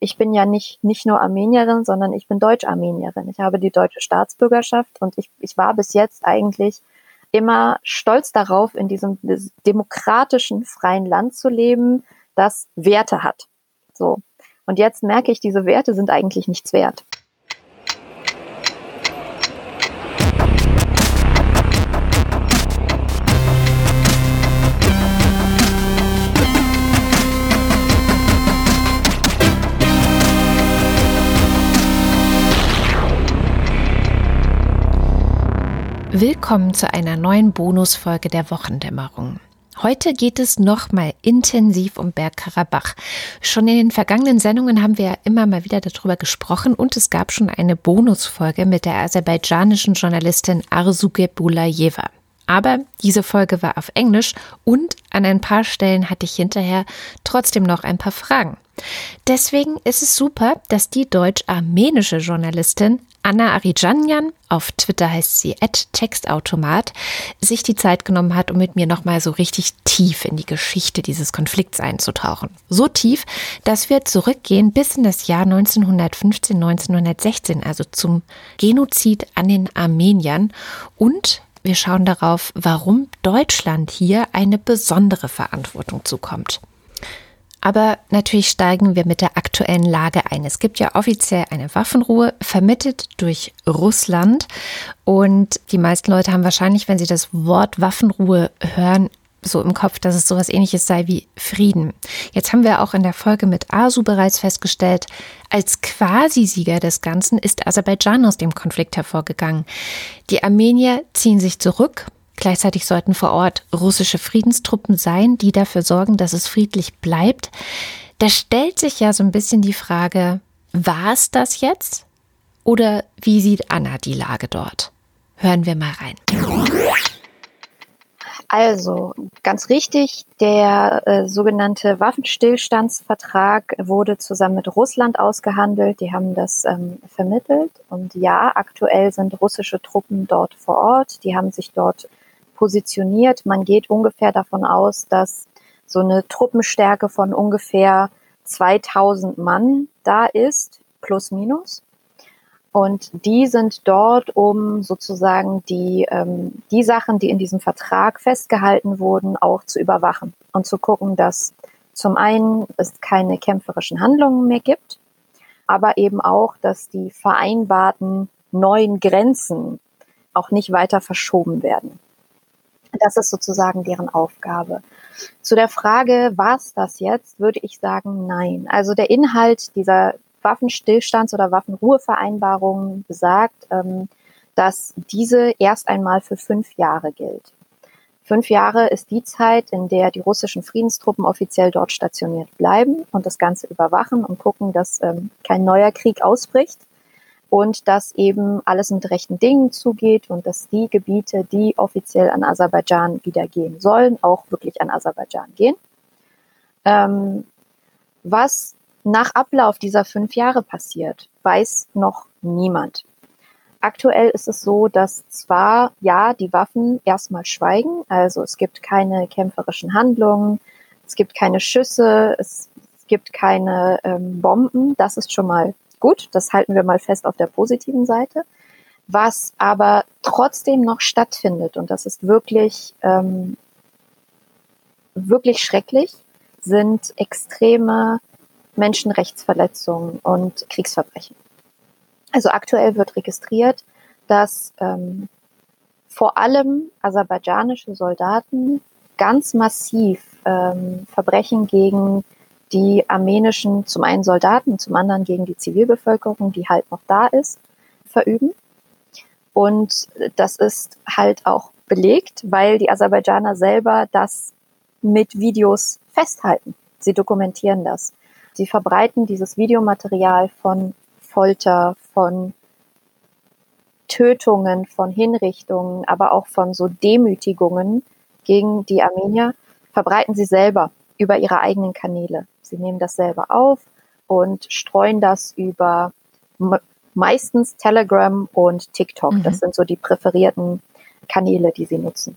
ich bin ja nicht, nicht nur Armenierin, sondern ich bin Deutsch-Armenierin. Ich habe die deutsche Staatsbürgerschaft und ich, ich war bis jetzt eigentlich immer stolz darauf, in diesem demokratischen, freien Land zu leben, das Werte hat. So. Und jetzt merke ich, diese Werte sind eigentlich nichts wert. Willkommen zu einer neuen Bonusfolge der Wochendämmerung. Heute geht es nochmal intensiv um Bergkarabach. Schon in den vergangenen Sendungen haben wir ja immer mal wieder darüber gesprochen und es gab schon eine Bonusfolge mit der aserbaidschanischen Journalistin Arzuge Bulayeva. Aber diese Folge war auf Englisch und an ein paar Stellen hatte ich hinterher trotzdem noch ein paar Fragen. Deswegen ist es super, dass die deutsch-armenische Journalistin Anna Arijanjan, auf Twitter heißt sie Textautomat, sich die Zeit genommen hat, um mit mir nochmal so richtig tief in die Geschichte dieses Konflikts einzutauchen. So tief, dass wir zurückgehen bis in das Jahr 1915, 1916, also zum Genozid an den Armeniern und wir schauen darauf, warum Deutschland hier eine besondere Verantwortung zukommt. Aber natürlich steigen wir mit der aktuellen Lage ein. Es gibt ja offiziell eine Waffenruhe, vermittelt durch Russland. Und die meisten Leute haben wahrscheinlich, wenn sie das Wort Waffenruhe hören, so im Kopf, dass es sowas ähnliches sei wie Frieden. Jetzt haben wir auch in der Folge mit Asu bereits festgestellt, als Quasi-Sieger des Ganzen ist Aserbaidschan aus dem Konflikt hervorgegangen. Die Armenier ziehen sich zurück, Gleichzeitig sollten vor Ort russische Friedenstruppen sein, die dafür sorgen, dass es friedlich bleibt. Da stellt sich ja so ein bisschen die Frage, war es das jetzt? Oder wie sieht Anna die Lage dort? Hören wir mal rein. Also, ganz richtig, der äh, sogenannte Waffenstillstandsvertrag wurde zusammen mit Russland ausgehandelt. Die haben das ähm, vermittelt. Und ja, aktuell sind russische Truppen dort vor Ort. Die haben sich dort positioniert. Man geht ungefähr davon aus, dass so eine Truppenstärke von ungefähr 2000 Mann da ist, plus minus. Und die sind dort, um sozusagen die, ähm, die Sachen, die in diesem Vertrag festgehalten wurden, auch zu überwachen und zu gucken, dass zum einen es keine kämpferischen Handlungen mehr gibt, aber eben auch, dass die vereinbarten neuen Grenzen auch nicht weiter verschoben werden. Das ist sozusagen deren Aufgabe. Zu der Frage, was das jetzt, würde ich sagen, nein. Also der Inhalt dieser Waffenstillstands- oder Waffenruhevereinbarung besagt, ähm, dass diese erst einmal für fünf Jahre gilt. Fünf Jahre ist die Zeit, in der die russischen Friedenstruppen offiziell dort stationiert bleiben und das Ganze überwachen und gucken, dass ähm, kein neuer Krieg ausbricht und dass eben alles mit rechten Dingen zugeht und dass die Gebiete, die offiziell an Aserbaidschan wieder gehen sollen, auch wirklich an Aserbaidschan gehen. Ähm, was nach Ablauf dieser fünf Jahre passiert, weiß noch niemand. Aktuell ist es so, dass zwar ja die Waffen erstmal schweigen, also es gibt keine kämpferischen Handlungen, es gibt keine Schüsse, es, gibt keine ähm, Bomben, das ist schon mal gut, das halten wir mal fest auf der positiven Seite. Was aber trotzdem noch stattfindet, und das ist wirklich, ähm, wirklich schrecklich, sind extreme Menschenrechtsverletzungen und Kriegsverbrechen. Also aktuell wird registriert, dass ähm, vor allem aserbaidschanische Soldaten ganz massiv ähm, Verbrechen gegen die armenischen, zum einen Soldaten, zum anderen gegen die Zivilbevölkerung, die halt noch da ist, verüben. Und das ist halt auch belegt, weil die Aserbaidschaner selber das mit Videos festhalten. Sie dokumentieren das. Sie verbreiten dieses Videomaterial von Folter, von Tötungen, von Hinrichtungen, aber auch von so Demütigungen gegen die Armenier, verbreiten sie selber über ihre eigenen Kanäle. Sie nehmen das selber auf und streuen das über meistens Telegram und TikTok. Mhm. Das sind so die präferierten Kanäle, die sie nutzen.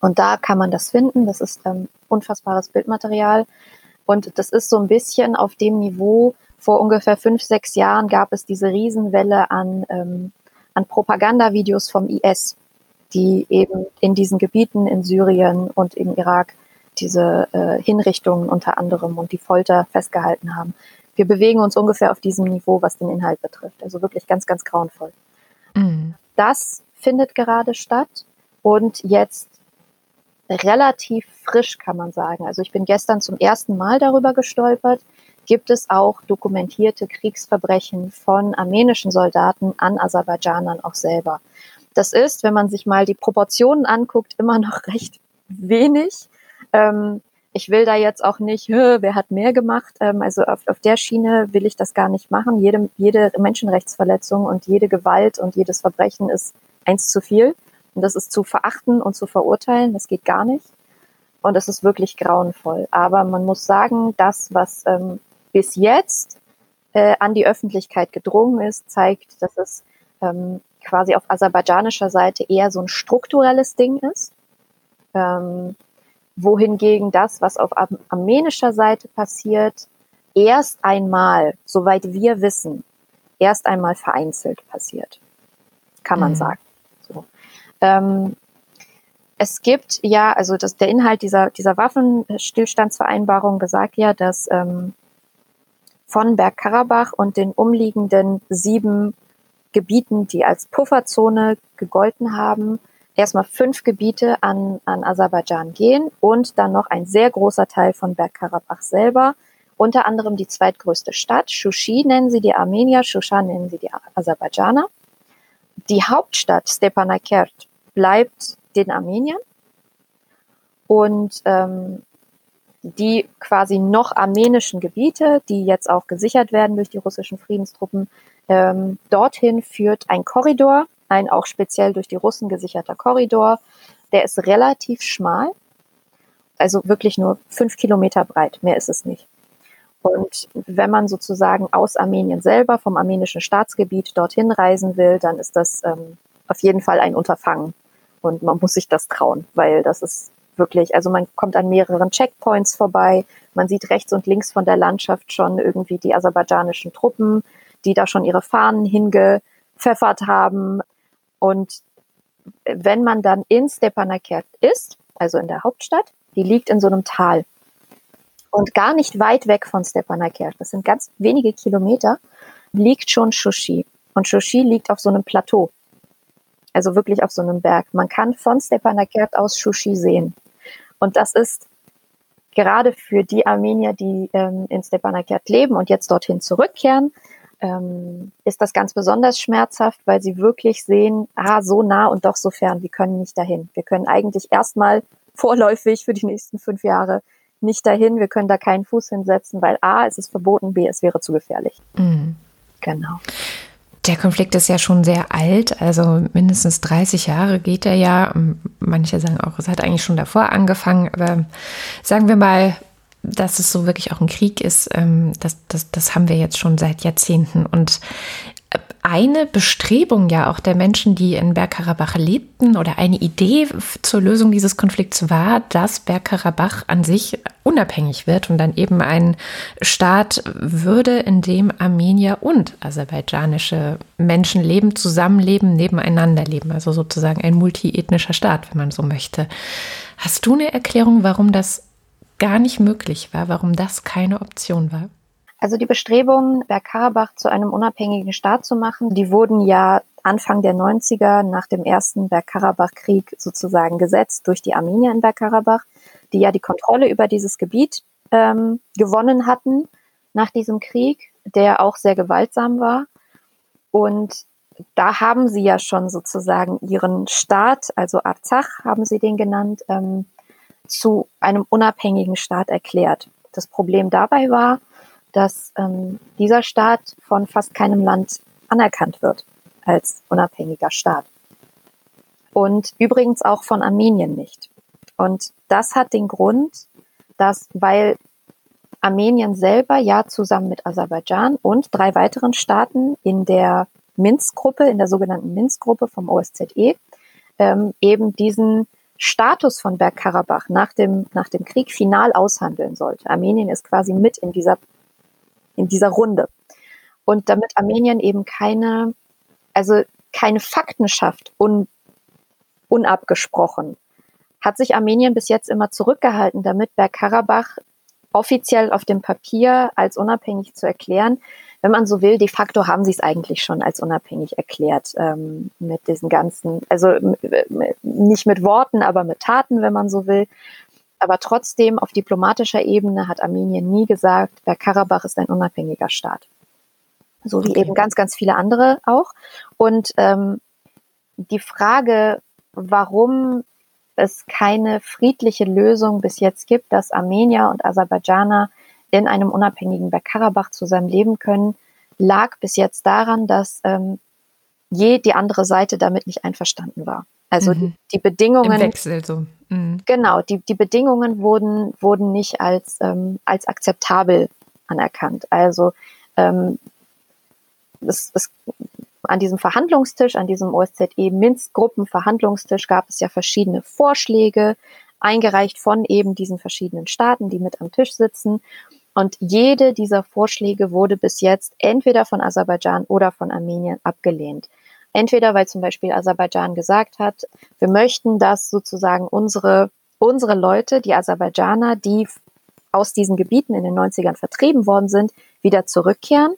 Und da kann man das finden. Das ist ähm, unfassbares Bildmaterial. Und das ist so ein bisschen auf dem Niveau, vor ungefähr fünf, sechs Jahren gab es diese Riesenwelle an, ähm, an Propagandavideos vom IS, die eben in diesen Gebieten in Syrien und im Irak diese äh, Hinrichtungen unter anderem und die Folter festgehalten haben. Wir bewegen uns ungefähr auf diesem Niveau, was den Inhalt betrifft. Also wirklich ganz, ganz grauenvoll. Mhm. Das findet gerade statt und jetzt relativ frisch, kann man sagen. Also ich bin gestern zum ersten Mal darüber gestolpert. Gibt es auch dokumentierte Kriegsverbrechen von armenischen Soldaten an Aserbaidschanern auch selber? Das ist, wenn man sich mal die Proportionen anguckt, immer noch recht wenig. Ähm, ich will da jetzt auch nicht, wer hat mehr gemacht. Ähm, also auf, auf der Schiene will ich das gar nicht machen. Jede, jede Menschenrechtsverletzung und jede Gewalt und jedes Verbrechen ist eins zu viel. Und das ist zu verachten und zu verurteilen. Das geht gar nicht. Und es ist wirklich grauenvoll. Aber man muss sagen, das, was ähm, bis jetzt äh, an die Öffentlichkeit gedrungen ist, zeigt, dass es ähm, quasi auf aserbaidschanischer Seite eher so ein strukturelles Ding ist. Ähm, wohingegen das, was auf armenischer Seite passiert, erst einmal, soweit wir wissen, erst einmal vereinzelt passiert. Kann man mhm. sagen. So. Ähm, es gibt ja, also das, der Inhalt dieser, dieser Waffenstillstandsvereinbarung besagt ja, dass ähm, von Bergkarabach und den umliegenden sieben Gebieten, die als Pufferzone gegolten haben, erstmal fünf Gebiete an, an Aserbaidschan gehen und dann noch ein sehr großer Teil von Bergkarabach selber, unter anderem die zweitgrößte Stadt. Shushi nennen sie die Armenier, Shushan nennen sie die Aserbaidschaner. Die Hauptstadt Stepanakert bleibt den Armeniern und ähm, die quasi noch armenischen Gebiete, die jetzt auch gesichert werden durch die russischen Friedenstruppen, ähm, dorthin führt ein Korridor, ein auch speziell durch die Russen gesicherter Korridor. Der ist relativ schmal, also wirklich nur fünf Kilometer breit, mehr ist es nicht. Und wenn man sozusagen aus Armenien selber, vom armenischen Staatsgebiet dorthin reisen will, dann ist das ähm, auf jeden Fall ein Unterfangen. Und man muss sich das trauen, weil das ist wirklich, also man kommt an mehreren Checkpoints vorbei. Man sieht rechts und links von der Landschaft schon irgendwie die aserbaidschanischen Truppen, die da schon ihre Fahnen hingepfeffert haben. Und wenn man dann in Stepanakert ist, also in der Hauptstadt, die liegt in so einem Tal. Und gar nicht weit weg von Stepanakert, das sind ganz wenige Kilometer, liegt schon Shushi. Und Shushi liegt auf so einem Plateau. Also wirklich auf so einem Berg. Man kann von Stepanakert aus Shushi sehen. Und das ist gerade für die Armenier, die ähm, in Stepanakert leben und jetzt dorthin zurückkehren, ähm, ist das ganz besonders schmerzhaft, weil sie wirklich sehen, ah, so nah und doch so fern, wir können nicht dahin. Wir können eigentlich erstmal vorläufig für die nächsten fünf Jahre nicht dahin, wir können da keinen Fuß hinsetzen, weil A, es ist verboten, B, es wäre zu gefährlich. Mhm. Genau. Der Konflikt ist ja schon sehr alt, also mindestens 30 Jahre geht er ja. Manche sagen auch, es hat eigentlich schon davor angefangen, aber sagen wir mal dass es so wirklich auch ein Krieg ist, ähm, das, das, das haben wir jetzt schon seit Jahrzehnten. Und eine Bestrebung ja auch der Menschen, die in Bergkarabach lebten oder eine Idee zur Lösung dieses Konflikts war, dass Bergkarabach an sich unabhängig wird und dann eben ein Staat würde, in dem Armenier und aserbaidschanische Menschen leben, zusammenleben, nebeneinander leben. Also sozusagen ein multiethnischer Staat, wenn man so möchte. Hast du eine Erklärung, warum das gar nicht möglich war, warum das keine Option war? Also die Bestrebungen, Bergkarabach zu einem unabhängigen Staat zu machen, die wurden ja Anfang der 90er nach dem ersten Bergkarabach-Krieg sozusagen gesetzt durch die Armenier in Bergkarabach, die ja die Kontrolle über dieses Gebiet ähm, gewonnen hatten nach diesem Krieg, der auch sehr gewaltsam war. Und da haben sie ja schon sozusagen ihren Staat, also Arzach haben sie den genannt, ähm, zu einem unabhängigen Staat erklärt. Das Problem dabei war, dass ähm, dieser Staat von fast keinem Land anerkannt wird als unabhängiger Staat. Und übrigens auch von Armenien nicht. Und das hat den Grund, dass, weil Armenien selber ja zusammen mit Aserbaidschan und drei weiteren Staaten in der Minsk-Gruppe, in der sogenannten Minsk-Gruppe vom OSZE, ähm, eben diesen Status von Bergkarabach nach dem, nach dem Krieg final aushandeln sollte. Armenien ist quasi mit in dieser, in dieser Runde. Und damit Armenien eben keine, also keine Fakten schafft, un, unabgesprochen, hat sich Armenien bis jetzt immer zurückgehalten, damit Bergkarabach offiziell auf dem Papier als unabhängig zu erklären. Wenn man so will, de facto haben sie es eigentlich schon als unabhängig erklärt ähm, mit diesen ganzen, also nicht mit Worten, aber mit Taten, wenn man so will. Aber trotzdem auf diplomatischer Ebene hat Armenien nie gesagt, Bergkarabach ist ein unabhängiger Staat. So wie okay. eben ganz, ganz viele andere auch. Und ähm, die Frage, warum es keine friedliche Lösung bis jetzt gibt, dass Armenier und Aserbaidschaner in einem unabhängigen Bergkarabach zusammen leben können, lag bis jetzt daran, dass ähm, je die andere Seite damit nicht einverstanden war. Also mhm. die, die, Bedingungen. Im Wechsel so. Mhm. Genau, die, die Bedingungen wurden, wurden nicht als, ähm, als akzeptabel anerkannt. Also ähm, es, es an diesem Verhandlungstisch, an diesem OSZE-Minsk-Gruppen-Verhandlungstisch gab es ja verschiedene Vorschläge, eingereicht von eben diesen verschiedenen Staaten, die mit am Tisch sitzen. Und jede dieser Vorschläge wurde bis jetzt entweder von Aserbaidschan oder von Armenien abgelehnt. Entweder weil zum Beispiel Aserbaidschan gesagt hat, wir möchten, dass sozusagen unsere, unsere Leute, die Aserbaidschaner, die aus diesen Gebieten in den 90ern vertrieben worden sind, wieder zurückkehren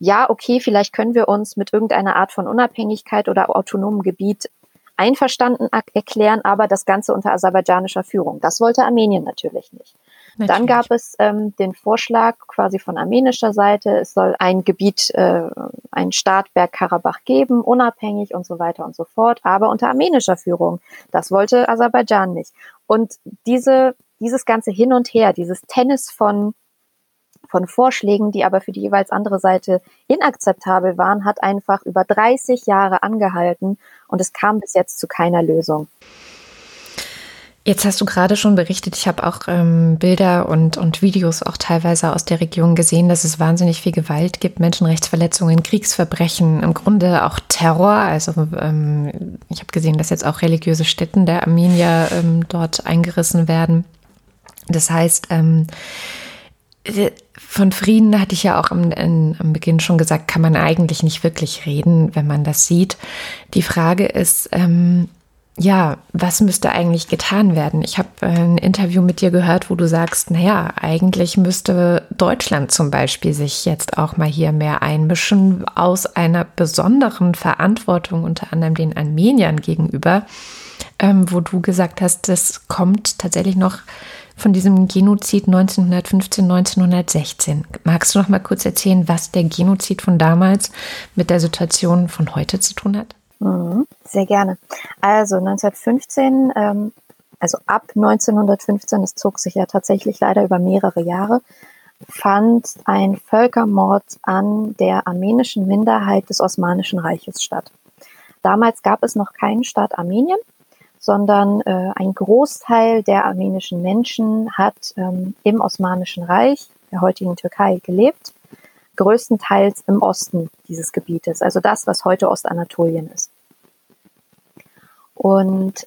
ja, okay, vielleicht können wir uns mit irgendeiner Art von Unabhängigkeit oder autonomem Gebiet einverstanden erklären, aber das Ganze unter aserbaidschanischer Führung. Das wollte Armenien natürlich nicht. Natürlich. Dann gab es ähm, den Vorschlag quasi von armenischer Seite, es soll ein Gebiet, äh, ein Staat Bergkarabach geben, unabhängig und so weiter und so fort, aber unter armenischer Führung. Das wollte Aserbaidschan nicht. Und diese, dieses ganze Hin und Her, dieses Tennis von von Vorschlägen, die aber für die jeweils andere Seite inakzeptabel waren, hat einfach über 30 Jahre angehalten und es kam bis jetzt zu keiner Lösung. Jetzt hast du gerade schon berichtet, ich habe auch ähm, Bilder und, und Videos auch teilweise aus der Region gesehen, dass es wahnsinnig viel Gewalt gibt, Menschenrechtsverletzungen, Kriegsverbrechen, im Grunde auch Terror. Also ähm, ich habe gesehen, dass jetzt auch religiöse Stätten der Armenier ähm, dort eingerissen werden. Das heißt, ähm, von Frieden hatte ich ja auch am, am Beginn schon gesagt, kann man eigentlich nicht wirklich reden, wenn man das sieht. Die Frage ist, ähm, ja, was müsste eigentlich getan werden? Ich habe ein Interview mit dir gehört, wo du sagst, naja, eigentlich müsste Deutschland zum Beispiel sich jetzt auch mal hier mehr einmischen aus einer besonderen Verantwortung, unter anderem den Armeniern gegenüber, ähm, wo du gesagt hast, das kommt tatsächlich noch von diesem Genozid 1915, 1916. Magst du noch mal kurz erzählen, was der Genozid von damals mit der Situation von heute zu tun hat? Mhm, sehr gerne. Also 1915, ähm, also ab 1915, es zog sich ja tatsächlich leider über mehrere Jahre, fand ein Völkermord an der armenischen Minderheit des Osmanischen Reiches statt. Damals gab es noch keinen Staat Armenien sondern äh, ein Großteil der armenischen Menschen hat ähm, im Osmanischen Reich, der heutigen Türkei, gelebt, größtenteils im Osten dieses Gebietes, also das, was heute Ostanatolien ist. Und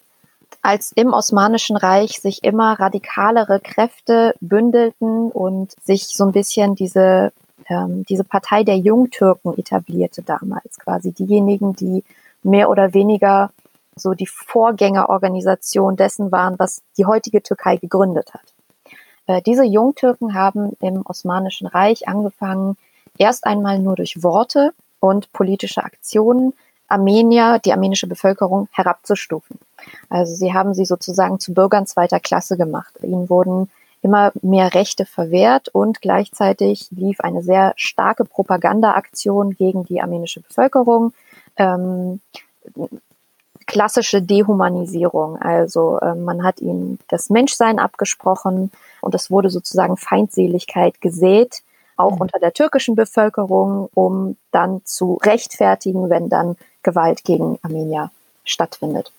als im Osmanischen Reich sich immer radikalere Kräfte bündelten und sich so ein bisschen diese, ähm, diese Partei der Jungtürken etablierte damals, quasi diejenigen, die mehr oder weniger so die Vorgängerorganisation dessen waren, was die heutige Türkei gegründet hat. Äh, diese Jungtürken haben im Osmanischen Reich angefangen, erst einmal nur durch Worte und politische Aktionen Armenier, die armenische Bevölkerung herabzustufen. Also sie haben sie sozusagen zu Bürgern zweiter Klasse gemacht. Ihnen wurden immer mehr Rechte verwehrt und gleichzeitig lief eine sehr starke Propagandaaktion gegen die armenische Bevölkerung. Ähm, klassische Dehumanisierung. Also äh, man hat ihnen das Menschsein abgesprochen und es wurde sozusagen Feindseligkeit gesät, auch unter der türkischen Bevölkerung, um dann zu rechtfertigen, wenn dann Gewalt gegen Armenier stattfindet.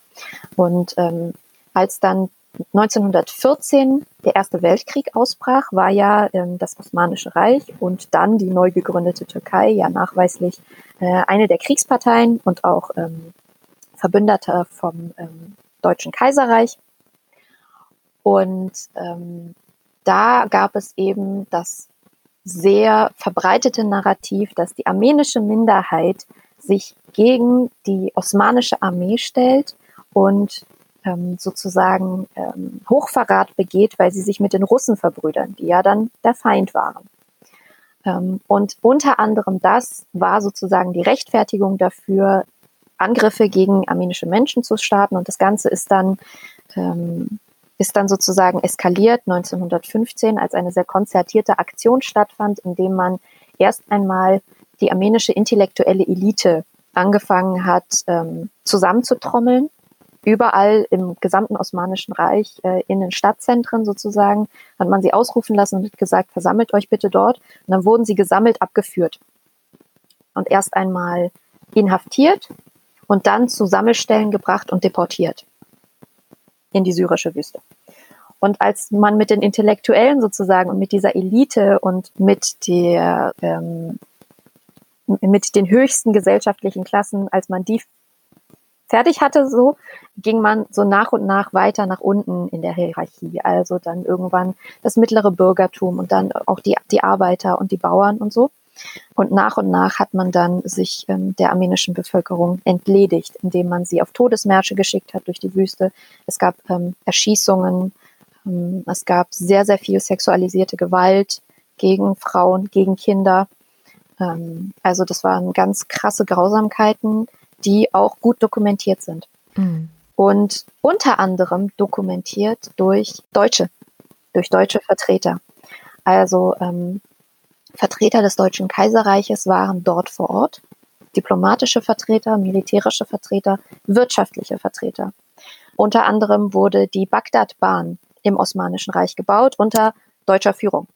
Und ähm, als dann 1914 der Erste Weltkrieg ausbrach, war ja ähm, das Osmanische Reich und dann die neu gegründete Türkei ja nachweislich äh, eine der Kriegsparteien und auch ähm, Verbündeter vom ähm, Deutschen Kaiserreich. Und ähm, da gab es eben das sehr verbreitete Narrativ, dass die armenische Minderheit sich gegen die osmanische Armee stellt und ähm, sozusagen ähm, Hochverrat begeht, weil sie sich mit den Russen verbrüdern, die ja dann der Feind waren. Ähm, und unter anderem das war sozusagen die Rechtfertigung dafür, Angriffe gegen armenische Menschen zu starten. Und das Ganze ist dann, ähm, ist dann sozusagen eskaliert 1915, als eine sehr konzertierte Aktion stattfand, indem man erst einmal die armenische intellektuelle Elite angefangen hat, ähm, zusammenzutrommeln überall im gesamten Osmanischen Reich äh, in den Stadtzentren sozusagen hat man sie ausrufen lassen und gesagt, versammelt euch bitte dort. Und dann wurden sie gesammelt abgeführt und erst einmal inhaftiert und dann zu Sammelstellen gebracht und deportiert in die syrische Wüste. Und als man mit den Intellektuellen sozusagen und mit dieser Elite und mit der ähm, mit den höchsten gesellschaftlichen Klassen, als man die fertig hatte, so ging man so nach und nach weiter nach unten in der Hierarchie. Also dann irgendwann das mittlere Bürgertum und dann auch die, die Arbeiter und die Bauern und so. Und nach und nach hat man dann sich ähm, der armenischen Bevölkerung entledigt, indem man sie auf Todesmärsche geschickt hat durch die Wüste. Es gab ähm, Erschießungen, ähm, es gab sehr, sehr viel sexualisierte Gewalt gegen Frauen, gegen Kinder. Ähm, also das waren ganz krasse Grausamkeiten, die auch gut dokumentiert sind. Mhm. Und unter anderem dokumentiert durch Deutsche, durch deutsche Vertreter. Also ähm, Vertreter des Deutschen Kaiserreiches waren dort vor Ort, diplomatische Vertreter, militärische Vertreter, wirtschaftliche Vertreter. Unter anderem wurde die Bagdad-Bahn im Osmanischen Reich gebaut unter deutscher Führung.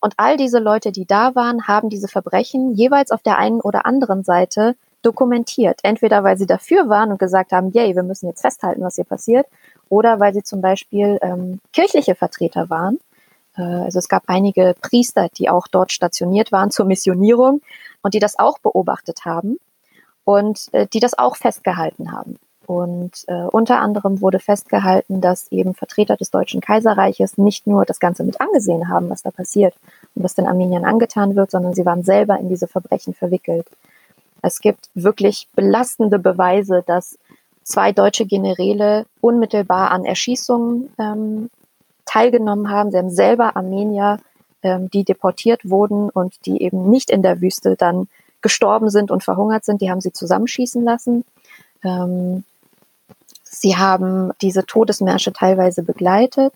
Und all diese Leute, die da waren, haben diese Verbrechen jeweils auf der einen oder anderen Seite dokumentiert. Entweder weil sie dafür waren und gesagt haben, yay, wir müssen jetzt festhalten, was hier passiert, oder weil sie zum Beispiel ähm, kirchliche Vertreter waren. Äh, also es gab einige Priester, die auch dort stationiert waren zur Missionierung und die das auch beobachtet haben und äh, die das auch festgehalten haben. Und äh, unter anderem wurde festgehalten, dass eben Vertreter des Deutschen Kaiserreiches nicht nur das Ganze mit angesehen haben, was da passiert und was den Armeniern angetan wird, sondern sie waren selber in diese Verbrechen verwickelt. Es gibt wirklich belastende Beweise, dass zwei deutsche Generäle unmittelbar an Erschießungen ähm, teilgenommen haben. Sie haben selber Armenier, ähm, die deportiert wurden und die eben nicht in der Wüste dann gestorben sind und verhungert sind. Die haben sie zusammenschießen lassen. Ähm, sie haben diese Todesmärsche teilweise begleitet.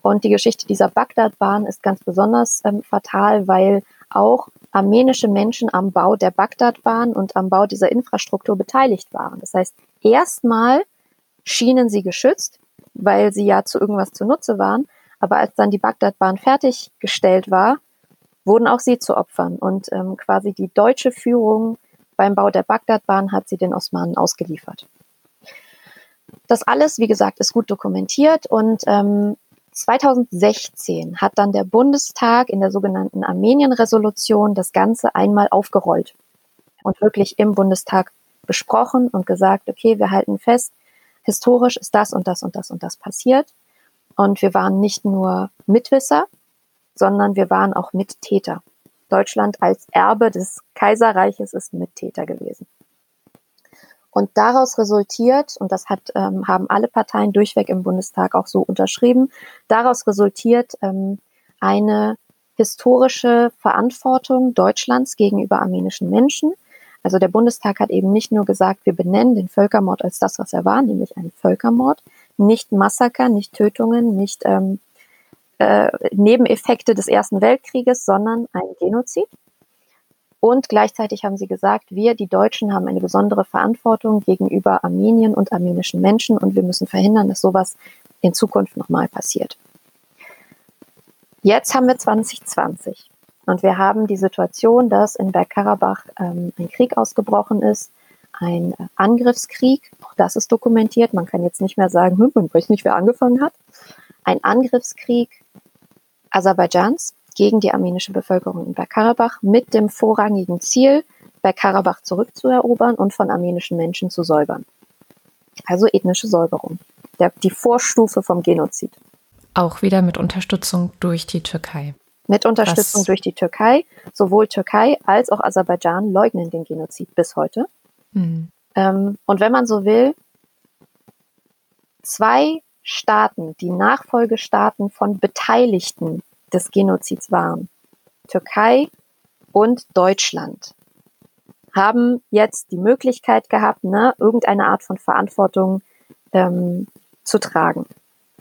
Und die Geschichte dieser Bagdad-Bahn ist ganz besonders ähm, fatal, weil auch armenische Menschen am Bau der Bagdadbahn und am Bau dieser Infrastruktur beteiligt waren. Das heißt, erstmal schienen sie geschützt, weil sie ja zu irgendwas zunutze waren. Aber als dann die Bagdadbahn fertiggestellt war, wurden auch sie zu Opfern. Und ähm, quasi die deutsche Führung beim Bau der Bagdadbahn hat sie den Osmanen ausgeliefert. Das alles, wie gesagt, ist gut dokumentiert und ähm, 2016 hat dann der Bundestag in der sogenannten Armenien-Resolution das Ganze einmal aufgerollt und wirklich im Bundestag besprochen und gesagt, okay, wir halten fest, historisch ist das und das und das und das passiert. Und wir waren nicht nur Mitwisser, sondern wir waren auch Mittäter. Deutschland als Erbe des Kaiserreiches ist Mittäter gewesen. Und daraus resultiert, und das hat, ähm, haben alle Parteien durchweg im Bundestag auch so unterschrieben, daraus resultiert ähm, eine historische Verantwortung Deutschlands gegenüber armenischen Menschen. Also der Bundestag hat eben nicht nur gesagt, wir benennen den Völkermord als das, was er war, nämlich ein Völkermord, nicht Massaker, nicht Tötungen, nicht ähm, äh, Nebeneffekte des Ersten Weltkrieges, sondern ein Genozid. Und gleichzeitig haben sie gesagt, wir, die Deutschen, haben eine besondere Verantwortung gegenüber Armenien und armenischen Menschen und wir müssen verhindern, dass sowas in Zukunft nochmal passiert. Jetzt haben wir 2020 und wir haben die Situation, dass in Bergkarabach ähm, ein Krieg ausgebrochen ist, ein Angriffskrieg, auch das ist dokumentiert, man kann jetzt nicht mehr sagen, hm, man weiß nicht, wer angefangen hat, ein Angriffskrieg Aserbaidschans gegen die armenische Bevölkerung in Bergkarabach mit dem vorrangigen Ziel, Bergkarabach zurückzuerobern und von armenischen Menschen zu säubern. Also ethnische Säuberung. Der, die Vorstufe vom Genozid. Auch wieder mit Unterstützung durch die Türkei. Mit Unterstützung Was? durch die Türkei. Sowohl Türkei als auch Aserbaidschan leugnen den Genozid bis heute. Mhm. Ähm, und wenn man so will, zwei Staaten, die Nachfolgestaaten von Beteiligten des Genozids waren, Türkei und Deutschland, haben jetzt die Möglichkeit gehabt, ne, irgendeine Art von Verantwortung ähm, zu tragen.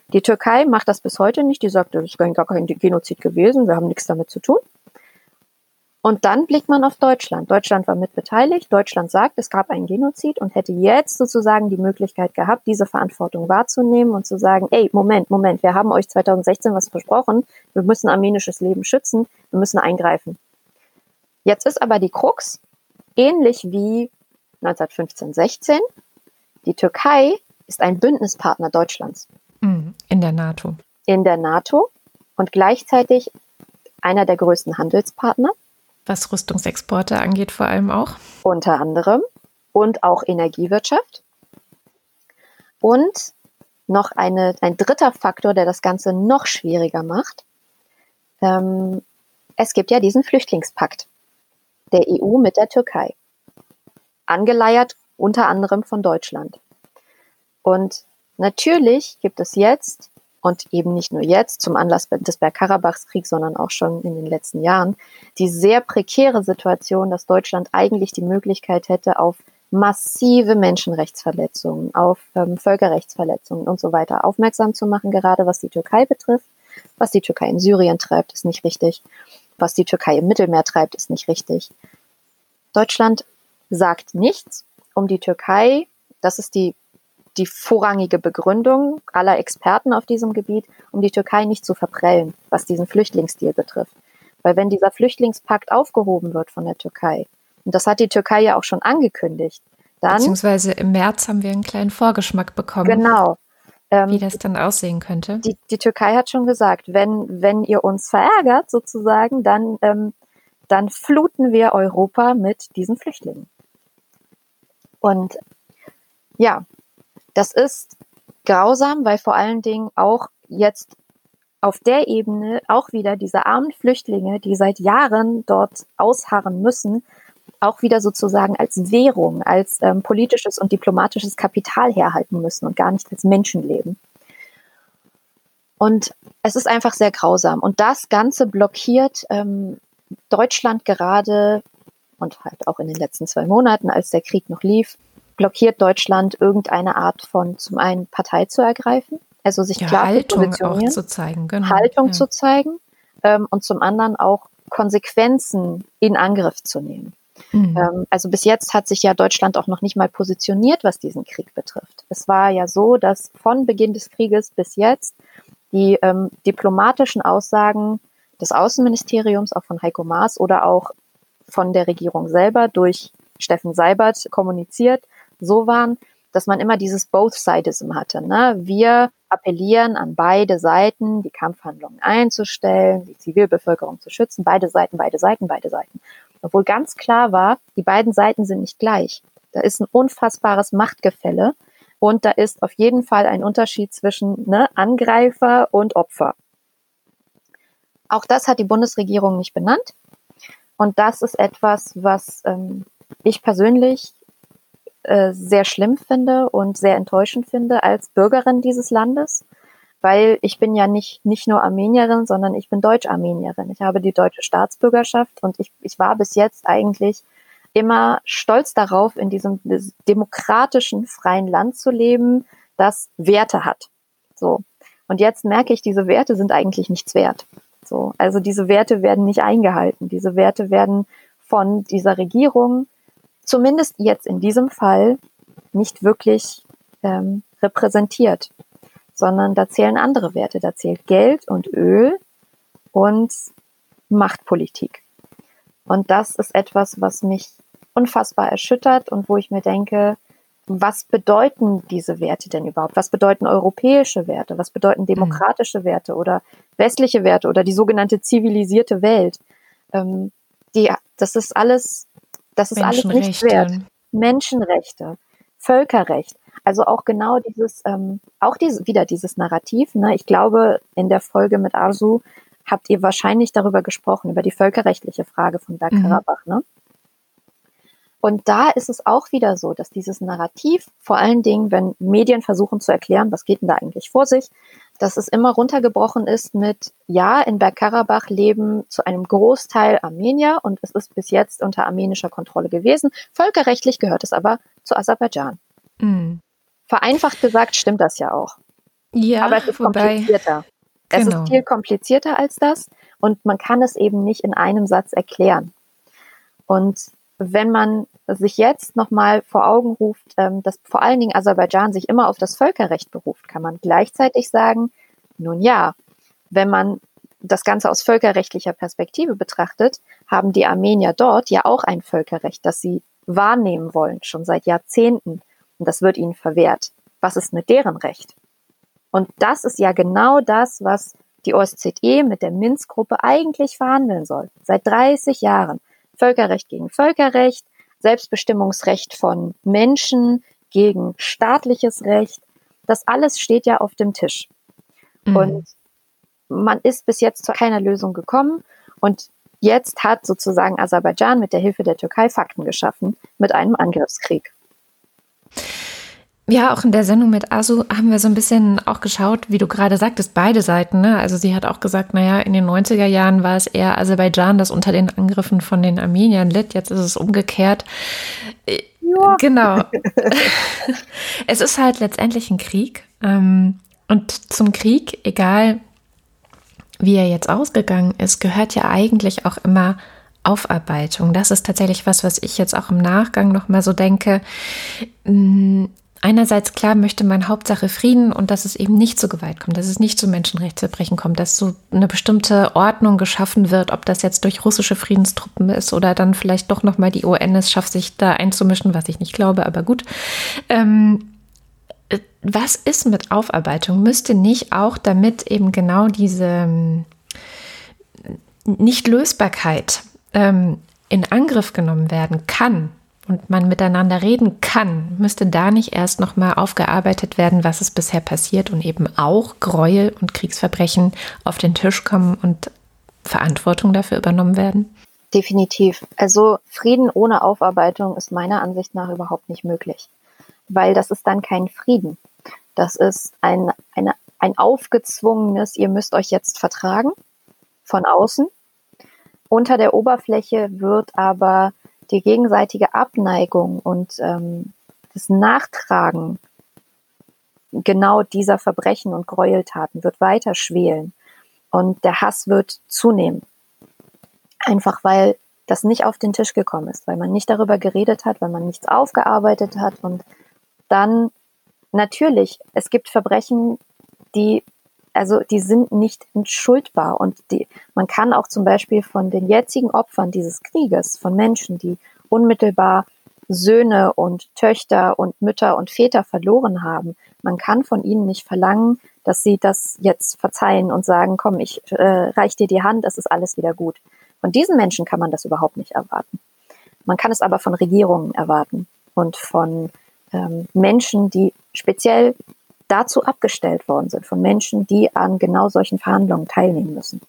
Die Türkei macht das bis heute nicht. Die sagt, das ist gar kein Genozid gewesen, wir haben nichts damit zu tun. Und dann blickt man auf Deutschland. Deutschland war mit beteiligt. Deutschland sagt, es gab einen Genozid und hätte jetzt sozusagen die Möglichkeit gehabt, diese Verantwortung wahrzunehmen und zu sagen, ey, Moment, Moment, wir haben euch 2016 was versprochen. Wir müssen armenisches Leben schützen. Wir müssen eingreifen. Jetzt ist aber die Krux, ähnlich wie 1915, 16. Die Türkei ist ein Bündnispartner Deutschlands. Mhm. In der NATO. In der NATO und gleichzeitig einer der größten Handelspartner. Was Rüstungsexporte angeht, vor allem auch. Unter anderem. Und auch Energiewirtschaft. Und noch eine, ein dritter Faktor, der das Ganze noch schwieriger macht. Ähm, es gibt ja diesen Flüchtlingspakt der EU mit der Türkei. Angeleiert unter anderem von Deutschland. Und natürlich gibt es jetzt und eben nicht nur jetzt zum Anlass des Bergkarabachs-Kriegs, sondern auch schon in den letzten Jahren, die sehr prekäre Situation, dass Deutschland eigentlich die Möglichkeit hätte, auf massive Menschenrechtsverletzungen, auf ähm, Völkerrechtsverletzungen und so weiter aufmerksam zu machen, gerade was die Türkei betrifft. Was die Türkei in Syrien treibt, ist nicht richtig. Was die Türkei im Mittelmeer treibt, ist nicht richtig. Deutschland sagt nichts, um die Türkei, das ist die die vorrangige Begründung aller Experten auf diesem Gebiet, um die Türkei nicht zu verprellen, was diesen Flüchtlingsdeal betrifft. Weil wenn dieser Flüchtlingspakt aufgehoben wird von der Türkei, und das hat die Türkei ja auch schon angekündigt, dann. Beziehungsweise im März haben wir einen kleinen Vorgeschmack bekommen. Genau. Ähm, wie das dann aussehen könnte. Die, die Türkei hat schon gesagt, wenn, wenn ihr uns verärgert sozusagen, dann, ähm, dann fluten wir Europa mit diesen Flüchtlingen. Und ja, das ist grausam, weil vor allen Dingen auch jetzt auf der Ebene auch wieder diese armen Flüchtlinge, die seit Jahren dort ausharren müssen, auch wieder sozusagen als Währung, als ähm, politisches und diplomatisches Kapital herhalten müssen und gar nicht als Menschenleben. Und es ist einfach sehr grausam. Und das Ganze blockiert ähm, Deutschland gerade und halt auch in den letzten zwei Monaten, als der Krieg noch lief, blockiert Deutschland irgendeine Art von zum einen Partei zu ergreifen, also sich ja, klar Haltung zu positionieren, zu zeigen, genau. Haltung ja. zu zeigen ähm, und zum anderen auch Konsequenzen in Angriff zu nehmen. Mhm. Ähm, also bis jetzt hat sich ja Deutschland auch noch nicht mal positioniert, was diesen Krieg betrifft. Es war ja so, dass von Beginn des Krieges bis jetzt die ähm, diplomatischen Aussagen des Außenministeriums, auch von Heiko Maas oder auch von der Regierung selber durch Steffen Seibert kommuniziert, so waren, dass man immer dieses Both-Sidism hatte. Ne? Wir appellieren an beide Seiten, die Kampfhandlungen einzustellen, die Zivilbevölkerung zu schützen, beide Seiten, beide Seiten, beide Seiten. Obwohl ganz klar war, die beiden Seiten sind nicht gleich. Da ist ein unfassbares Machtgefälle und da ist auf jeden Fall ein Unterschied zwischen ne, Angreifer und Opfer. Auch das hat die Bundesregierung nicht benannt. Und das ist etwas, was ähm, ich persönlich äh, sehr schlimm finde und sehr enttäuschend finde als Bürgerin dieses Landes, weil ich bin ja nicht, nicht nur Armenierin, sondern ich bin Deutsch-Armenierin. Ich habe die deutsche Staatsbürgerschaft und ich, ich war bis jetzt eigentlich immer stolz darauf, in diesem demokratischen, freien Land zu leben, das Werte hat. So. Und jetzt merke ich, diese Werte sind eigentlich nichts wert. So. Also diese Werte werden nicht eingehalten. Diese Werte werden von dieser Regierung zumindest jetzt in diesem Fall nicht wirklich ähm, repräsentiert, sondern da zählen andere Werte. Da zählt Geld und Öl und Machtpolitik. Und das ist etwas, was mich unfassbar erschüttert und wo ich mir denke, was bedeuten diese Werte denn überhaupt? Was bedeuten europäische Werte? Was bedeuten demokratische. Werte oder westliche Werte oder die sogenannte zivilisierte Welt? Ähm, die, das ist alles das ist alles nichts wert. Menschenrechte, Völkerrecht. Also auch genau dieses, ähm, auch dieses, wieder dieses Narrativ. Ne? Ich glaube, in der Folge mit Arzu habt ihr wahrscheinlich darüber gesprochen, über die völkerrechtliche Frage von Bergkarabach. Mhm. Ne? Und da ist es auch wieder so, dass dieses Narrativ, vor allen Dingen, wenn Medien versuchen zu erklären, was geht denn da eigentlich vor sich, dass es immer runtergebrochen ist mit, ja, in Bergkarabach leben zu einem Großteil Armenier und es ist bis jetzt unter armenischer Kontrolle gewesen. Völkerrechtlich gehört es aber zu Aserbaidschan. Mhm. Vereinfacht gesagt stimmt das ja auch. Ja, aber es ist wobei, komplizierter. Es genau. ist viel komplizierter als das und man kann es eben nicht in einem Satz erklären. Und wenn man sich jetzt nochmal vor Augen ruft, ähm, dass vor allen Dingen Aserbaidschan sich immer auf das Völkerrecht beruft, kann man gleichzeitig sagen, nun ja, wenn man das Ganze aus völkerrechtlicher Perspektive betrachtet, haben die Armenier dort ja auch ein Völkerrecht, das sie wahrnehmen wollen, schon seit Jahrzehnten. Und das wird ihnen verwehrt. Was ist mit deren Recht? Und das ist ja genau das, was die OSZE mit der Minsk-Gruppe eigentlich verhandeln soll. Seit 30 Jahren. Völkerrecht gegen Völkerrecht, Selbstbestimmungsrecht von Menschen gegen staatliches Recht. Das alles steht ja auf dem Tisch. Mhm. Und man ist bis jetzt zu keiner Lösung gekommen. Und jetzt hat sozusagen Aserbaidschan mit der Hilfe der Türkei Fakten geschaffen mit einem Angriffskrieg. Ja, auch in der Sendung mit Asu haben wir so ein bisschen auch geschaut, wie du gerade sagtest, beide Seiten. Ne? Also sie hat auch gesagt, naja, in den 90er Jahren war es eher Aserbaidschan, das unter den Angriffen von den Armeniern litt. Jetzt ist es umgekehrt. Ja. Genau. es ist halt letztendlich ein Krieg. Ähm, und zum Krieg, egal wie er jetzt ausgegangen ist, gehört ja eigentlich auch immer Aufarbeitung. Das ist tatsächlich was, was ich jetzt auch im Nachgang nochmal so denke mm, einerseits klar möchte man Hauptsache Frieden und dass es eben nicht zu Gewalt kommt, dass es nicht zu Menschenrechtsverbrechen kommt, dass so eine bestimmte Ordnung geschaffen wird, ob das jetzt durch russische Friedenstruppen ist oder dann vielleicht doch nochmal die UN es schafft, sich da einzumischen, was ich nicht glaube, aber gut. Ähm, was ist mit Aufarbeitung? Müsste nicht auch damit eben genau diese ähm, Nichtlösbarkeit ähm, in Angriff genommen werden kann? Und man miteinander reden kann, müsste da nicht erst nochmal aufgearbeitet werden, was ist bisher passiert und eben auch Gräuel und Kriegsverbrechen auf den Tisch kommen und Verantwortung dafür übernommen werden? Definitiv. Also Frieden ohne Aufarbeitung ist meiner Ansicht nach überhaupt nicht möglich, weil das ist dann kein Frieden. Das ist ein, eine, ein aufgezwungenes, ihr müsst euch jetzt vertragen von außen. Unter der Oberfläche wird aber die gegenseitige Abneigung und ähm, das Nachtragen genau dieser Verbrechen und Gräueltaten wird weiter schwelen und der Hass wird zunehmen. Einfach weil das nicht auf den Tisch gekommen ist, weil man nicht darüber geredet hat, weil man nichts aufgearbeitet hat und dann natürlich, es gibt Verbrechen, die also die sind nicht entschuldbar. Und die, man kann auch zum Beispiel von den jetzigen Opfern dieses Krieges, von Menschen, die unmittelbar Söhne und Töchter und Mütter und Väter verloren haben, man kann von ihnen nicht verlangen, dass sie das jetzt verzeihen und sagen, komm, ich äh, reich dir die Hand, es ist alles wieder gut. Von diesen Menschen kann man das überhaupt nicht erwarten. Man kann es aber von Regierungen erwarten und von ähm, Menschen, die speziell dazu abgestellt worden sind, von Menschen, die an genau solchen Verhandlungen teilnehmen müssen.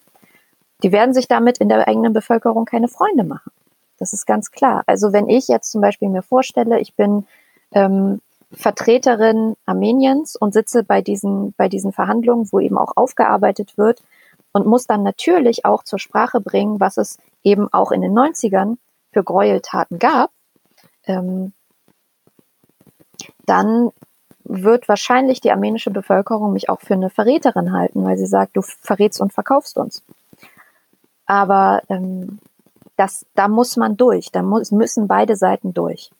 Die werden sich damit in der eigenen Bevölkerung keine Freunde machen. Das ist ganz klar. Also wenn ich jetzt zum Beispiel mir vorstelle, ich bin ähm, Vertreterin Armeniens und sitze bei diesen, bei diesen Verhandlungen, wo eben auch aufgearbeitet wird und muss dann natürlich auch zur Sprache bringen, was es eben auch in den 90ern für Gräueltaten gab, ähm, dann wird wahrscheinlich die armenische Bevölkerung mich auch für eine Verräterin halten, weil sie sagt, du verrätst und verkaufst uns. Aber ähm, das, da muss man durch, da muss, müssen beide Seiten durch.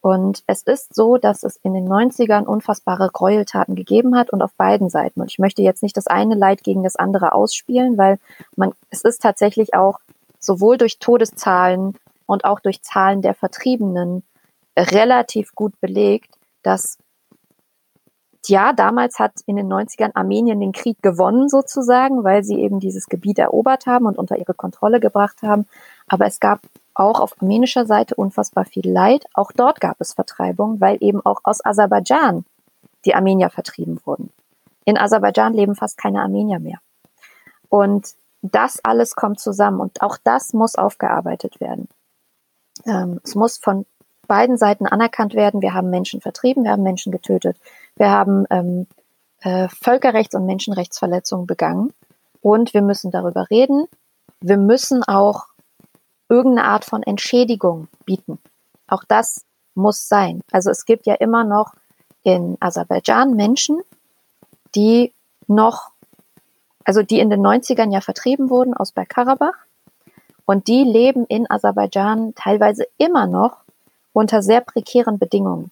Und es ist so, dass es in den 90ern unfassbare Gräueltaten gegeben hat und auf beiden Seiten. Und ich möchte jetzt nicht das eine Leid gegen das andere ausspielen, weil man, es ist tatsächlich auch sowohl durch Todeszahlen und auch durch Zahlen der Vertriebenen relativ gut belegt, dass ja, damals hat in den 90ern Armenien den Krieg gewonnen sozusagen, weil sie eben dieses Gebiet erobert haben und unter ihre Kontrolle gebracht haben. Aber es gab auch auf armenischer Seite unfassbar viel Leid. Auch dort gab es Vertreibung, weil eben auch aus Aserbaidschan die Armenier vertrieben wurden. In Aserbaidschan leben fast keine Armenier mehr. Und das alles kommt zusammen und auch das muss aufgearbeitet werden. Ähm, es muss von beiden Seiten anerkannt werden. Wir haben Menschen vertrieben, wir haben Menschen getötet, wir haben ähm, äh, Völkerrechts- und Menschenrechtsverletzungen begangen und wir müssen darüber reden. Wir müssen auch irgendeine Art von Entschädigung bieten. Auch das muss sein. Also es gibt ja immer noch in Aserbaidschan Menschen, die noch, also die in den 90ern ja vertrieben wurden aus Bergkarabach und die leben in Aserbaidschan teilweise immer noch unter sehr prekären Bedingungen.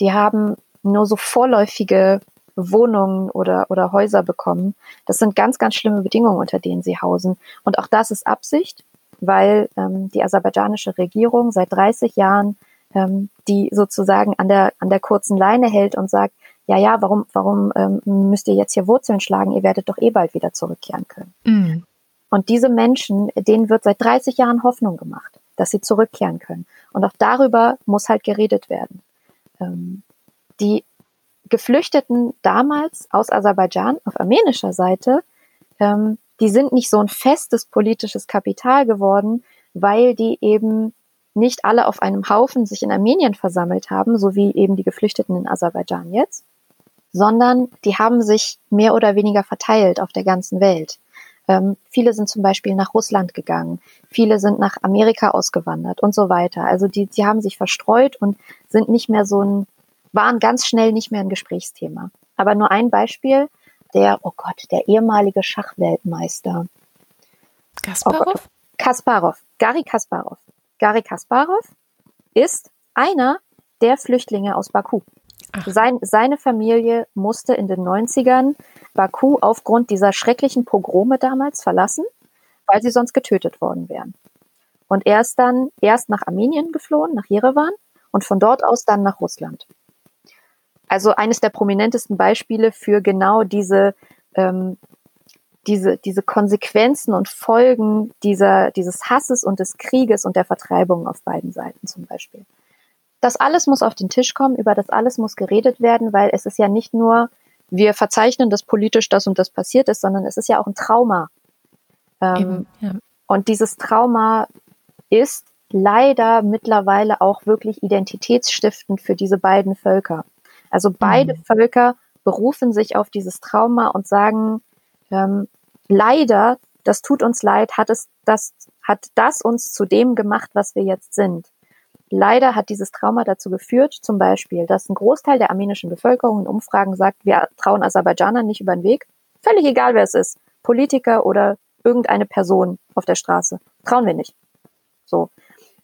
Die haben nur so vorläufige Wohnungen oder, oder Häuser bekommen. Das sind ganz, ganz schlimme Bedingungen, unter denen sie hausen. Und auch das ist Absicht, weil ähm, die aserbaidschanische Regierung seit 30 Jahren ähm, die sozusagen an der, an der kurzen Leine hält und sagt, ja, ja, warum, warum ähm, müsst ihr jetzt hier Wurzeln schlagen? Ihr werdet doch eh bald wieder zurückkehren können. Mhm. Und diese Menschen, denen wird seit 30 Jahren Hoffnung gemacht, dass sie zurückkehren können. Und auch darüber muss halt geredet werden. Ähm, die Geflüchteten damals aus Aserbaidschan auf armenischer Seite, ähm, die sind nicht so ein festes politisches Kapital geworden, weil die eben nicht alle auf einem Haufen sich in Armenien versammelt haben, so wie eben die Geflüchteten in Aserbaidschan jetzt, sondern die haben sich mehr oder weniger verteilt auf der ganzen Welt. Ähm, viele sind zum Beispiel nach Russland gegangen, viele sind nach Amerika ausgewandert und so weiter. Also die, die haben sich verstreut und sind nicht mehr so ein, waren ganz schnell nicht mehr ein Gesprächsthema. Aber nur ein Beispiel, der, oh Gott, der ehemalige Schachweltmeister. Kasparov? Oh Kasparov, Gary Kasparov. Gary Kasparov ist einer der Flüchtlinge aus Baku. Sein, seine Familie musste in den 90ern Baku aufgrund dieser schrecklichen Pogrome damals verlassen, weil sie sonst getötet worden wären. Und er ist dann erst nach Armenien geflohen, nach Jerewan, und von dort aus dann nach Russland. Also eines der prominentesten Beispiele für genau diese, ähm, diese, diese Konsequenzen und Folgen dieser, dieses Hasses und des Krieges und der Vertreibung auf beiden Seiten zum Beispiel. Das alles muss auf den Tisch kommen, über das alles muss geredet werden, weil es ist ja nicht nur, wir verzeichnen, dass politisch das und das passiert ist, sondern es ist ja auch ein Trauma. Ähm, Eben, ja. Und dieses Trauma ist leider mittlerweile auch wirklich identitätsstiftend für diese beiden Völker. Also beide mhm. Völker berufen sich auf dieses Trauma und sagen, ähm, leider, das tut uns leid, hat es das, hat das uns zu dem gemacht, was wir jetzt sind. Leider hat dieses Trauma dazu geführt, zum Beispiel, dass ein Großteil der armenischen Bevölkerung in Umfragen sagt, wir trauen Aserbaidschanern nicht über den Weg. Völlig egal, wer es ist. Politiker oder irgendeine Person auf der Straße. Trauen wir nicht. So.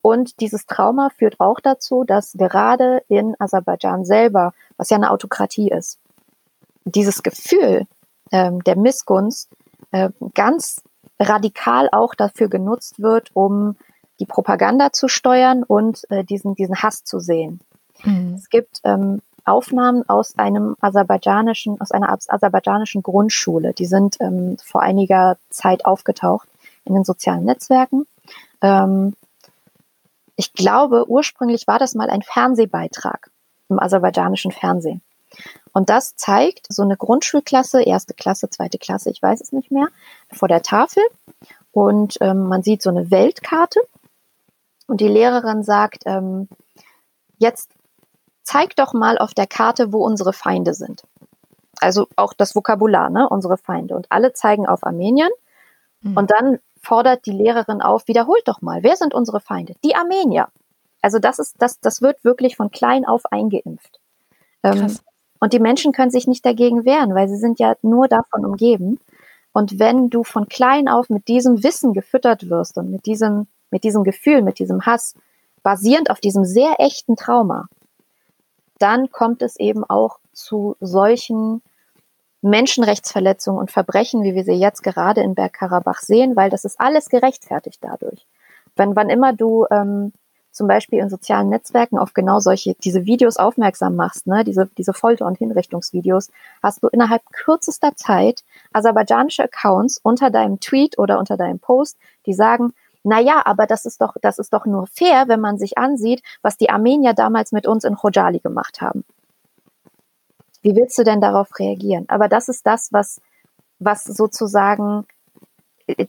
Und dieses Trauma führt auch dazu, dass gerade in Aserbaidschan selber, was ja eine Autokratie ist, dieses Gefühl ähm, der Missgunst äh, ganz radikal auch dafür genutzt wird, um die Propaganda zu steuern und äh, diesen, diesen Hass zu sehen. Mhm. Es gibt ähm, Aufnahmen aus einem aserbaidschanischen, aus einer aserbaidschanischen Grundschule. Die sind ähm, vor einiger Zeit aufgetaucht in den sozialen Netzwerken. Ähm, ich glaube, ursprünglich war das mal ein Fernsehbeitrag im aserbaidschanischen Fernsehen. Und das zeigt so eine Grundschulklasse, erste Klasse, zweite Klasse, ich weiß es nicht mehr, vor der Tafel. Und ähm, man sieht so eine Weltkarte und die Lehrerin sagt, ähm, jetzt zeig doch mal auf der Karte, wo unsere Feinde sind. Also auch das Vokabular, ne, unsere Feinde. Und alle zeigen auf Armenien. Mhm. Und dann fordert die Lehrerin auf, wiederholt doch mal, wer sind unsere Feinde? Die Armenier. Also das ist, das, das wird wirklich von klein auf eingeimpft. Ähm, und die Menschen können sich nicht dagegen wehren, weil sie sind ja nur davon umgeben. Und wenn du von klein auf mit diesem Wissen gefüttert wirst und mit diesem mit diesem Gefühl, mit diesem Hass, basierend auf diesem sehr echten Trauma, dann kommt es eben auch zu solchen Menschenrechtsverletzungen und Verbrechen, wie wir sie jetzt gerade in Bergkarabach sehen, weil das ist alles gerechtfertigt dadurch. Wenn wann immer du ähm, zum Beispiel in sozialen Netzwerken auf genau solche diese Videos aufmerksam machst, ne, diese diese Folter- und Hinrichtungsvideos, hast du innerhalb kürzester Zeit aserbaidschanische Accounts unter deinem Tweet oder unter deinem Post, die sagen, naja, aber das ist doch, das ist doch nur fair, wenn man sich ansieht, was die Armenier damals mit uns in Khojali gemacht haben. Wie willst du denn darauf reagieren? Aber das ist das, was, was sozusagen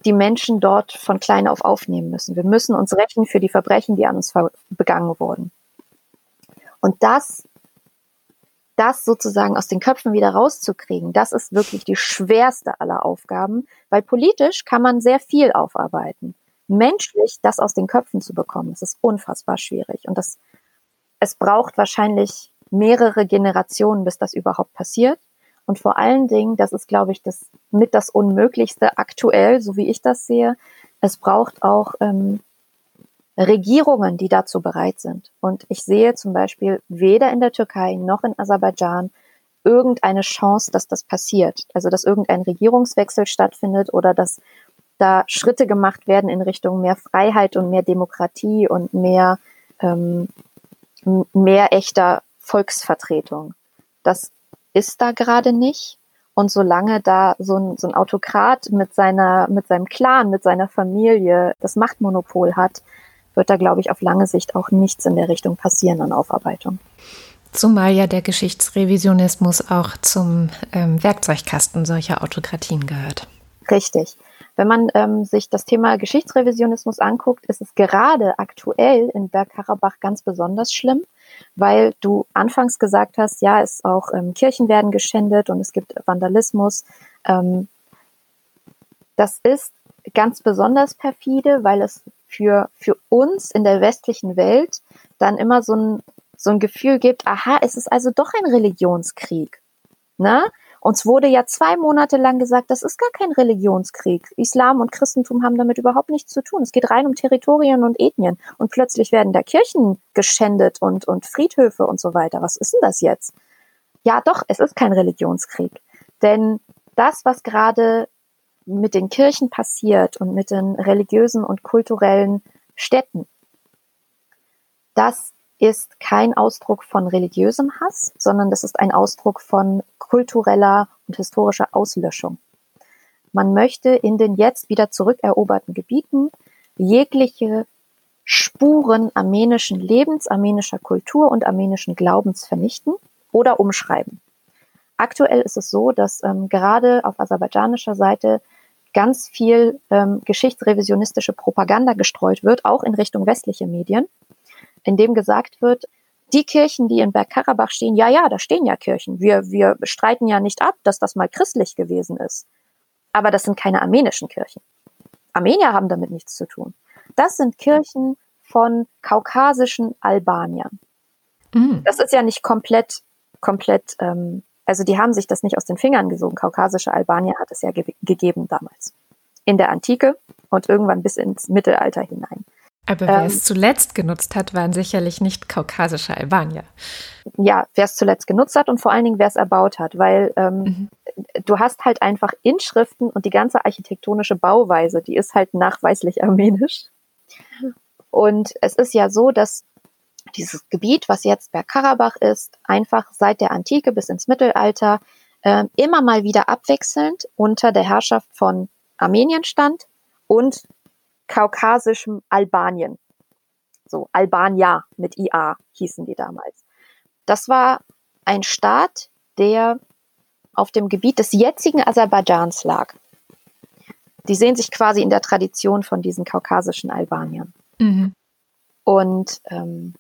die Menschen dort von klein auf aufnehmen müssen. Wir müssen uns rächen für die Verbrechen, die an uns begangen wurden. Und das, das sozusagen aus den Köpfen wieder rauszukriegen, das ist wirklich die schwerste aller Aufgaben, weil politisch kann man sehr viel aufarbeiten menschlich das aus den Köpfen zu bekommen, das ist unfassbar schwierig. Und das, es braucht wahrscheinlich mehrere Generationen, bis das überhaupt passiert. Und vor allen Dingen, das ist, glaube ich, das mit das Unmöglichste aktuell, so wie ich das sehe. Es braucht auch ähm, Regierungen, die dazu bereit sind. Und ich sehe zum Beispiel weder in der Türkei noch in Aserbaidschan irgendeine Chance, dass das passiert. Also, dass irgendein Regierungswechsel stattfindet oder dass da Schritte gemacht werden in Richtung mehr Freiheit und mehr Demokratie und mehr, ähm, mehr echter Volksvertretung. Das ist da gerade nicht. Und solange da so ein, so ein Autokrat mit seiner, mit seinem Clan, mit seiner Familie das Machtmonopol hat, wird da, glaube ich, auf lange Sicht auch nichts in der Richtung passieren an Aufarbeitung. Zumal ja der Geschichtsrevisionismus auch zum ähm, Werkzeugkasten solcher Autokratien gehört. Richtig. Wenn man ähm, sich das Thema Geschichtsrevisionismus anguckt, ist es gerade aktuell in Bergkarabach ganz besonders schlimm, weil du anfangs gesagt hast, ja, es auch ähm, Kirchen werden geschändet und es gibt Vandalismus. Ähm, das ist ganz besonders perfide, weil es für, für uns in der westlichen Welt dann immer so ein, so ein Gefühl gibt, aha, es ist also doch ein Religionskrieg. Ne? Uns wurde ja zwei Monate lang gesagt, das ist gar kein Religionskrieg. Islam und Christentum haben damit überhaupt nichts zu tun. Es geht rein um Territorien und Ethnien. Und plötzlich werden da Kirchen geschändet und, und Friedhöfe und so weiter. Was ist denn das jetzt? Ja, doch, es ist kein Religionskrieg. Denn das, was gerade mit den Kirchen passiert und mit den religiösen und kulturellen Städten, das ist kein Ausdruck von religiösem Hass, sondern das ist ein Ausdruck von kultureller und historischer Auslöschung. Man möchte in den jetzt wieder zurückeroberten Gebieten jegliche Spuren armenischen Lebens, armenischer Kultur und armenischen Glaubens vernichten oder umschreiben. Aktuell ist es so, dass ähm, gerade auf aserbaidschanischer Seite ganz viel ähm, geschichtsrevisionistische Propaganda gestreut wird, auch in Richtung westliche Medien in dem gesagt wird, die Kirchen, die in Bergkarabach stehen, ja, ja, da stehen ja Kirchen. Wir, wir streiten ja nicht ab, dass das mal christlich gewesen ist. Aber das sind keine armenischen Kirchen. Armenier haben damit nichts zu tun. Das sind Kirchen von kaukasischen Albaniern. Mhm. Das ist ja nicht komplett, komplett, ähm, also die haben sich das nicht aus den Fingern gesogen. Kaukasische Albanier hat es ja ge gegeben damals. In der Antike und irgendwann bis ins Mittelalter hinein. Aber wer ähm, es zuletzt genutzt hat, waren sicherlich nicht kaukasische Albanier. Ja, wer es zuletzt genutzt hat und vor allen Dingen wer es erbaut hat, weil ähm, mhm. du hast halt einfach Inschriften und die ganze architektonische Bauweise, die ist halt nachweislich armenisch. Und es ist ja so, dass dieses Gebiet, was jetzt Bergkarabach ist, einfach seit der Antike bis ins Mittelalter äh, immer mal wieder abwechselnd unter der Herrschaft von Armenien stand und kaukasischem Albanien. So, Albania mit IA hießen die damals. Das war ein Staat, der auf dem Gebiet des jetzigen Aserbaidschans lag. Die sehen sich quasi in der Tradition von diesen kaukasischen Albaniern. Mhm. Und ähm,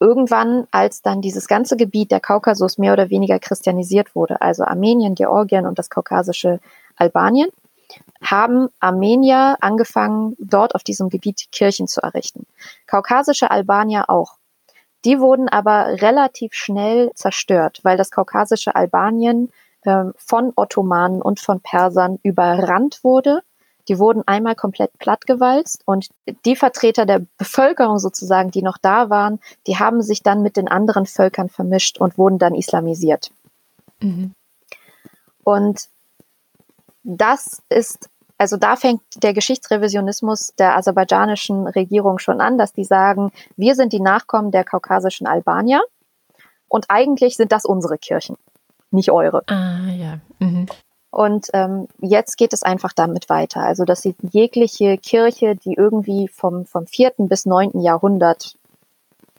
irgendwann, als dann dieses ganze Gebiet der Kaukasus mehr oder weniger christianisiert wurde, also Armenien, Georgien und das kaukasische Albanien, haben Armenier angefangen, dort auf diesem Gebiet Kirchen zu errichten. Kaukasische Albanier auch. Die wurden aber relativ schnell zerstört, weil das kaukasische Albanien äh, von Ottomanen und von Persern überrannt wurde. Die wurden einmal komplett plattgewalzt und die Vertreter der Bevölkerung sozusagen, die noch da waren, die haben sich dann mit den anderen Völkern vermischt und wurden dann islamisiert. Mhm. Und das ist, also da fängt der Geschichtsrevisionismus der aserbaidschanischen Regierung schon an, dass die sagen, wir sind die Nachkommen der kaukasischen Albanier und eigentlich sind das unsere Kirchen, nicht eure. Ah, ja. Mhm. Und ähm, jetzt geht es einfach damit weiter. Also, dass sie jegliche Kirche, die irgendwie vom, vom vierten bis neunten Jahrhundert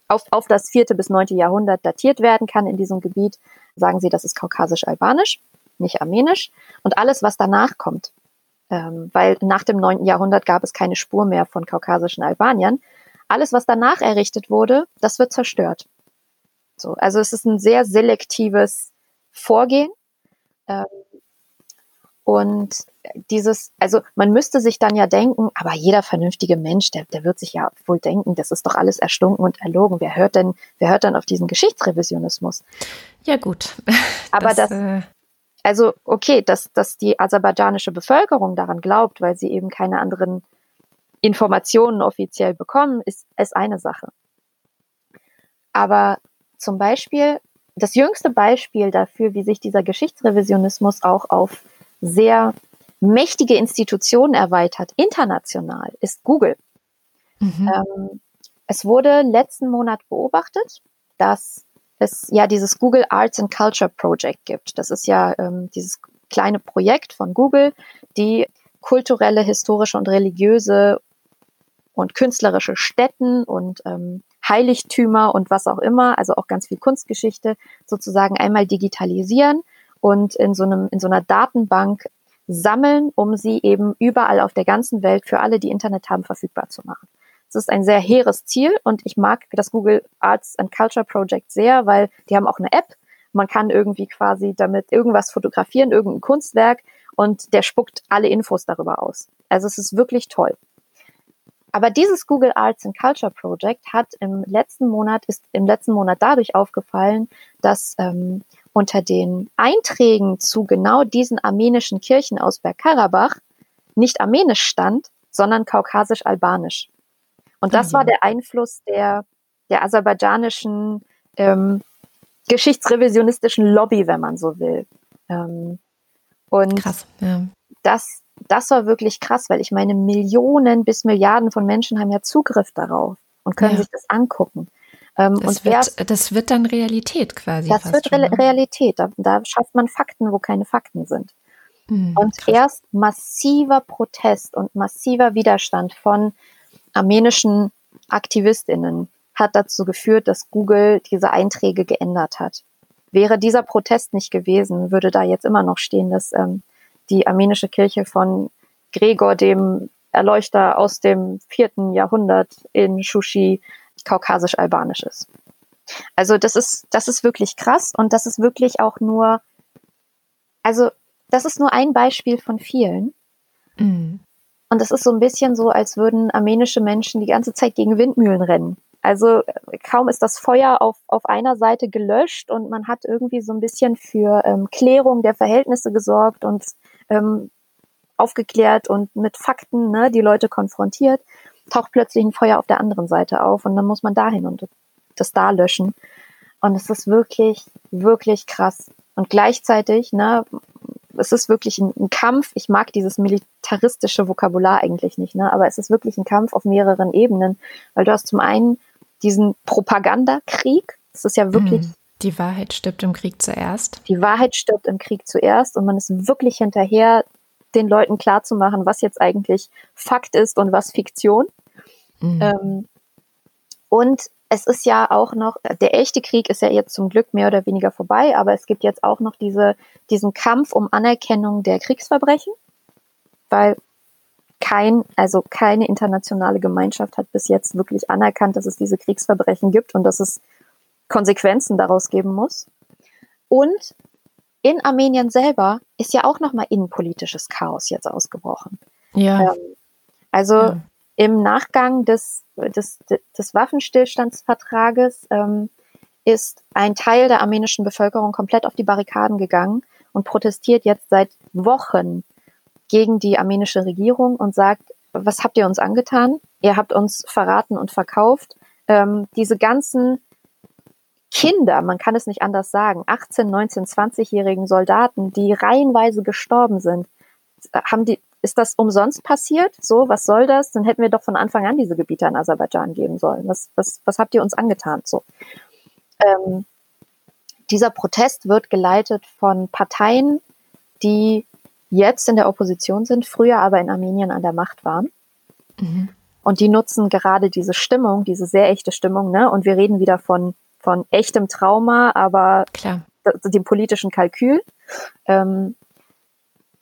auf, auf das vierte bis neunte Jahrhundert datiert werden kann in diesem Gebiet, sagen sie, das ist kaukasisch-albanisch, nicht armenisch. Und alles, was danach kommt, ähm, weil nach dem neunten Jahrhundert gab es keine Spur mehr von kaukasischen Albaniern. Alles, was danach errichtet wurde, das wird zerstört. So, also es ist ein sehr selektives Vorgehen. Ähm, und dieses, also man müsste sich dann ja denken, aber jeder vernünftige Mensch, der, der wird sich ja wohl denken, das ist doch alles erstunken und erlogen. Wer hört denn, wer hört dann auf diesen Geschichtsrevisionismus? Ja, gut. Aber das, das äh also okay, dass, dass die aserbaidschanische Bevölkerung daran glaubt, weil sie eben keine anderen Informationen offiziell bekommen, ist, ist eine Sache. Aber zum Beispiel, das jüngste Beispiel dafür, wie sich dieser Geschichtsrevisionismus auch auf sehr mächtige Institutionen erweitert, international, ist Google. Mhm. Ähm, es wurde letzten Monat beobachtet, dass es ja dieses Google Arts and Culture Project gibt. Das ist ja ähm, dieses kleine Projekt von Google, die kulturelle, historische und religiöse und künstlerische Stätten und ähm, Heiligtümer und was auch immer, also auch ganz viel Kunstgeschichte, sozusagen einmal digitalisieren und in so einem, in so einer Datenbank sammeln, um sie eben überall auf der ganzen Welt für alle, die Internet haben, verfügbar zu machen. Es ist ein sehr hehres Ziel und ich mag das Google Arts and Culture Project sehr, weil die haben auch eine App. Man kann irgendwie quasi damit irgendwas fotografieren, irgendein Kunstwerk und der spuckt alle Infos darüber aus. Also es ist wirklich toll. Aber dieses Google Arts and Culture Project hat im letzten Monat, ist im letzten Monat dadurch aufgefallen, dass ähm, unter den Einträgen zu genau diesen armenischen Kirchen aus Bergkarabach nicht armenisch stand, sondern kaukasisch-albanisch. Und das mhm. war der Einfluss der, der aserbaidschanischen ähm, geschichtsrevisionistischen Lobby, wenn man so will. Ähm, und krass, ja. das, das war wirklich krass, weil ich meine, Millionen bis Milliarden von Menschen haben ja Zugriff darauf und können ja. sich das angucken. Ähm, das, und wird, das wird dann Realität quasi. Das wird Re ne? Realität. Da, da, schafft man Fakten, wo keine Fakten sind. Mhm, und krass. erst massiver Protest und massiver Widerstand von armenischen Aktivistinnen hat dazu geführt, dass Google diese Einträge geändert hat. Wäre dieser Protest nicht gewesen, würde da jetzt immer noch stehen, dass ähm, die armenische Kirche von Gregor, dem Erleuchter aus dem vierten Jahrhundert in Shushi, kaukasisch-albanisch ist. Also das ist, das ist wirklich krass und das ist wirklich auch nur, also das ist nur ein Beispiel von vielen. Mhm. Und es ist so ein bisschen so, als würden armenische Menschen die ganze Zeit gegen Windmühlen rennen. Also kaum ist das Feuer auf, auf einer Seite gelöscht und man hat irgendwie so ein bisschen für ähm, Klärung der Verhältnisse gesorgt und ähm, aufgeklärt und mit Fakten ne, die Leute konfrontiert, taucht plötzlich ein Feuer auf der anderen Seite auf und dann muss man dahin und das da löschen. Und es ist wirklich, wirklich krass. Und gleichzeitig, ne, es ist wirklich ein, ein, Kampf. Ich mag dieses militaristische Vokabular eigentlich nicht, ne? aber es ist wirklich ein Kampf auf mehreren Ebenen, weil du hast zum einen diesen Propagandakrieg. Es ist ja wirklich. Mm, die Wahrheit stirbt im Krieg zuerst. Die Wahrheit stirbt im Krieg zuerst und man ist wirklich hinterher, den Leuten klarzumachen, was jetzt eigentlich Fakt ist und was Fiktion. Mm. Ähm, und es ist ja auch noch, der echte Krieg ist ja jetzt zum Glück mehr oder weniger vorbei, aber es gibt jetzt auch noch diese, diesen Kampf um Anerkennung der Kriegsverbrechen, weil kein, also keine internationale Gemeinschaft hat bis jetzt wirklich anerkannt, dass es diese Kriegsverbrechen gibt und dass es Konsequenzen daraus geben muss. Und in Armenien selber ist ja auch nochmal innenpolitisches Chaos jetzt ausgebrochen. Ja. Ähm, also ja im Nachgang des, des, des Waffenstillstandsvertrages ähm, ist ein Teil der armenischen Bevölkerung komplett auf die Barrikaden gegangen und protestiert jetzt seit Wochen gegen die armenische Regierung und sagt, was habt ihr uns angetan? Ihr habt uns verraten und verkauft. Ähm, diese ganzen Kinder, man kann es nicht anders sagen, 18, 19, 20-jährigen Soldaten, die reihenweise gestorben sind, haben die, ist das umsonst passiert? So, was soll das? Dann hätten wir doch von Anfang an diese Gebiete an Aserbaidschan geben sollen. Was, was, was habt ihr uns angetan? So. Ähm, dieser Protest wird geleitet von Parteien, die jetzt in der Opposition sind, früher aber in Armenien an der Macht waren. Mhm. Und die nutzen gerade diese Stimmung, diese sehr echte Stimmung, ne? Und wir reden wieder von, von echtem Trauma, aber Klar. dem politischen Kalkül. Ähm,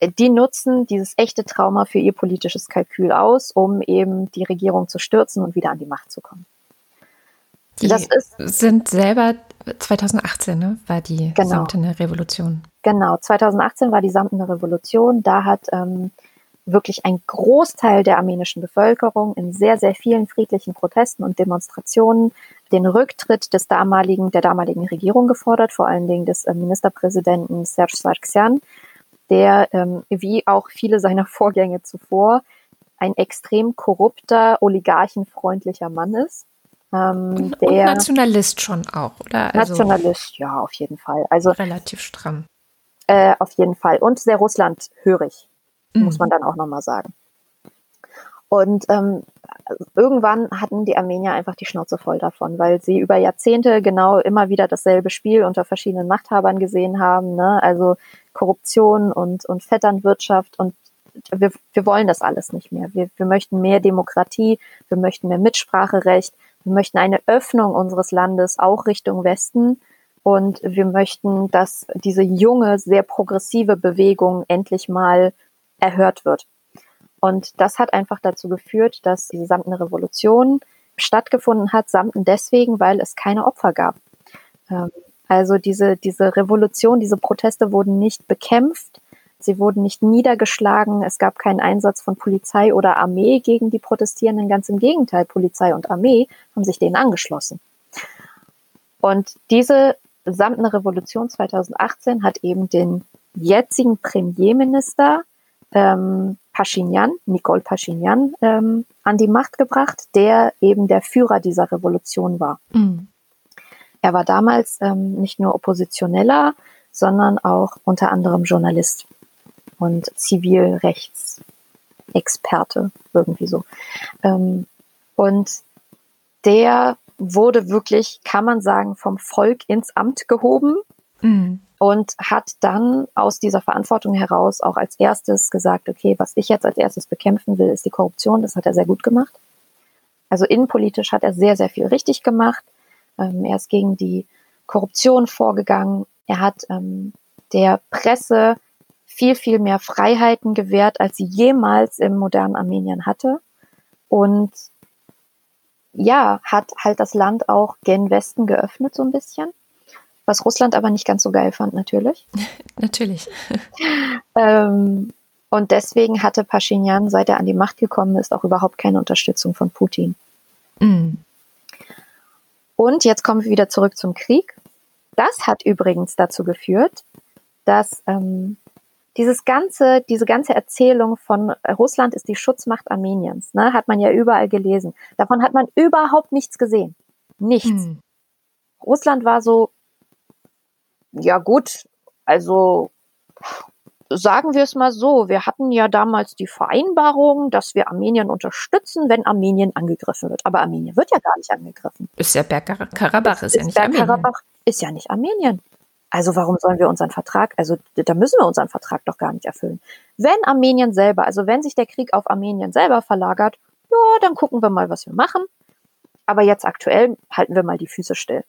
die nutzen dieses echte Trauma für ihr politisches Kalkül aus, um eben die Regierung zu stürzen und wieder an die Macht zu kommen. Die das ist, sind selber 2018, ne, war die genau. Samtene Revolution. Genau, 2018 war die Samtene Revolution. Da hat ähm, wirklich ein Großteil der armenischen Bevölkerung in sehr, sehr vielen friedlichen Protesten und Demonstrationen den Rücktritt des damaligen, der damaligen Regierung gefordert, vor allen Dingen des äh, Ministerpräsidenten Serge Sargsyan, der, ähm, wie auch viele seiner Vorgänge zuvor, ein extrem korrupter, oligarchenfreundlicher Mann ist. Ähm, und, und Nationalist schon auch, oder? Also Nationalist, ja, auf jeden Fall. Also relativ stramm. Äh, auf jeden Fall. Und sehr russlandhörig, mhm. muss man dann auch nochmal sagen. Und ähm, irgendwann hatten die Armenier einfach die Schnauze voll davon, weil sie über Jahrzehnte genau immer wieder dasselbe Spiel unter verschiedenen Machthabern gesehen haben. Ne? Also Korruption und, und Vetternwirtschaft und wir, wir wollen das alles nicht mehr. Wir, wir möchten mehr Demokratie, wir möchten mehr Mitspracherecht, wir möchten eine Öffnung unseres Landes auch Richtung Westen und wir möchten, dass diese junge, sehr progressive Bewegung endlich mal erhört wird. Und das hat einfach dazu geführt, dass die Samtene Revolution stattgefunden hat, Samten deswegen, weil es keine Opfer gab. Ähm, also diese, diese Revolution, diese Proteste wurden nicht bekämpft, sie wurden nicht niedergeschlagen, es gab keinen Einsatz von Polizei oder Armee gegen die Protestierenden, ganz im Gegenteil, Polizei und Armee haben sich denen angeschlossen. Und diese samtene Revolution 2018 hat eben den jetzigen Premierminister ähm, Pashinyan, Nicole Pashinyan, ähm, an die Macht gebracht, der eben der Führer dieser Revolution war. Mhm. Er war damals ähm, nicht nur Oppositioneller, sondern auch unter anderem Journalist und Zivilrechtsexperte, irgendwie so. Ähm, und der wurde wirklich, kann man sagen, vom Volk ins Amt gehoben mhm. Und hat dann aus dieser Verantwortung heraus auch als erstes gesagt, okay, was ich jetzt als erstes bekämpfen will, ist die Korruption. Das hat er sehr gut gemacht. Also innenpolitisch hat er sehr, sehr viel richtig gemacht. Ähm, er ist gegen die Korruption vorgegangen. Er hat ähm, der Presse viel, viel mehr Freiheiten gewährt, als sie jemals im modernen Armenien hatte. Und ja, hat halt das Land auch gen Westen geöffnet so ein bisschen. Was Russland aber nicht ganz so geil fand, natürlich. natürlich. ähm, und deswegen hatte Pashinyan, seit er an die Macht gekommen ist, auch überhaupt keine Unterstützung von Putin. Mm. Und jetzt kommen wir wieder zurück zum Krieg. Das hat übrigens dazu geführt, dass ähm, dieses ganze, diese ganze Erzählung von Russland ist die Schutzmacht Armeniens, ne, hat man ja überall gelesen. Davon hat man überhaupt nichts gesehen. Nichts. Hm. Russland war so, ja gut, also sagen wir es mal so, wir hatten ja damals die Vereinbarung, dass wir Armenien unterstützen, wenn Armenien angegriffen wird. Aber Armenien wird ja gar nicht angegriffen. Ist ja Bergkarabach, ist, ist ja nicht Armenien. Bergkarabach ist ja nicht Armenien. Also warum sollen wir unseren Vertrag, also da müssen wir unseren Vertrag doch gar nicht erfüllen. Wenn Armenien selber, also wenn sich der Krieg auf Armenien selber verlagert, ja, dann gucken wir mal, was wir machen. Aber jetzt aktuell halten wir mal die Füße still.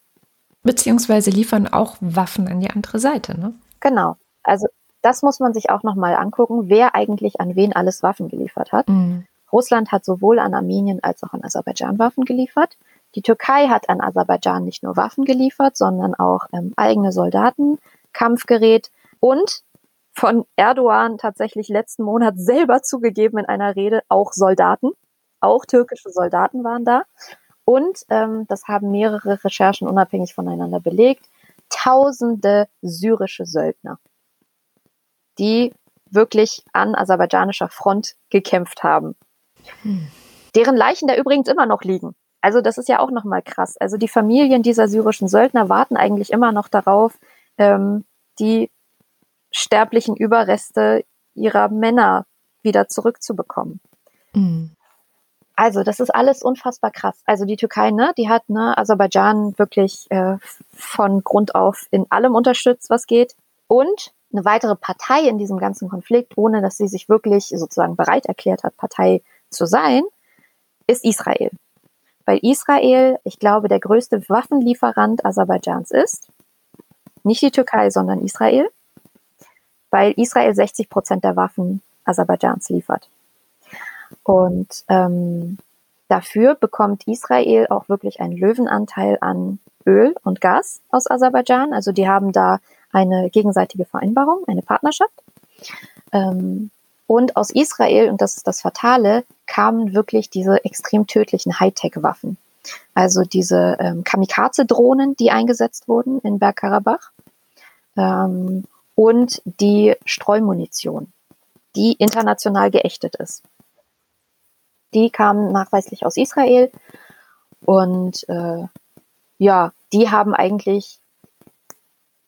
Beziehungsweise liefern auch Waffen an die andere Seite, ne? Genau. Also das muss man sich auch nochmal angucken, wer eigentlich an wen alles Waffen geliefert hat. Mhm. Russland hat sowohl an Armenien als auch an Aserbaidschan Waffen geliefert. Die Türkei hat an Aserbaidschan nicht nur Waffen geliefert, sondern auch ähm, eigene Soldaten, Kampfgerät und von Erdogan tatsächlich letzten Monat selber zugegeben in einer Rede auch Soldaten. Auch türkische Soldaten waren da. Und ähm, das haben mehrere Recherchen unabhängig voneinander belegt. Tausende syrische Söldner, die wirklich an aserbaidschanischer Front gekämpft haben. Hm. Deren Leichen da übrigens immer noch liegen. Also das ist ja auch nochmal krass. Also die Familien dieser syrischen Söldner warten eigentlich immer noch darauf, ähm, die sterblichen Überreste ihrer Männer wieder zurückzubekommen. Mhm. Also das ist alles unfassbar krass. Also die Türkei, ne, die hat ne, Aserbaidschan wirklich äh, von Grund auf in allem unterstützt, was geht. Und eine weitere Partei in diesem ganzen Konflikt, ohne dass sie sich wirklich sozusagen bereit erklärt hat, Partei zu sein, ist Israel. Weil Israel, ich glaube, der größte Waffenlieferant Aserbaidschans ist. Nicht die Türkei, sondern Israel. Weil Israel 60 Prozent der Waffen Aserbaidschans liefert. Und ähm, dafür bekommt Israel auch wirklich einen Löwenanteil an Öl und Gas aus Aserbaidschan. Also die haben da eine gegenseitige Vereinbarung, eine Partnerschaft. Ähm, und aus Israel, und das ist das Fatale, kamen wirklich diese extrem tödlichen Hightech-Waffen. Also diese ähm, Kamikaze-Drohnen, die eingesetzt wurden in Bergkarabach. Ähm, und die Streumunition, die international geächtet ist. Die kamen nachweislich aus Israel. Und äh, ja, die haben eigentlich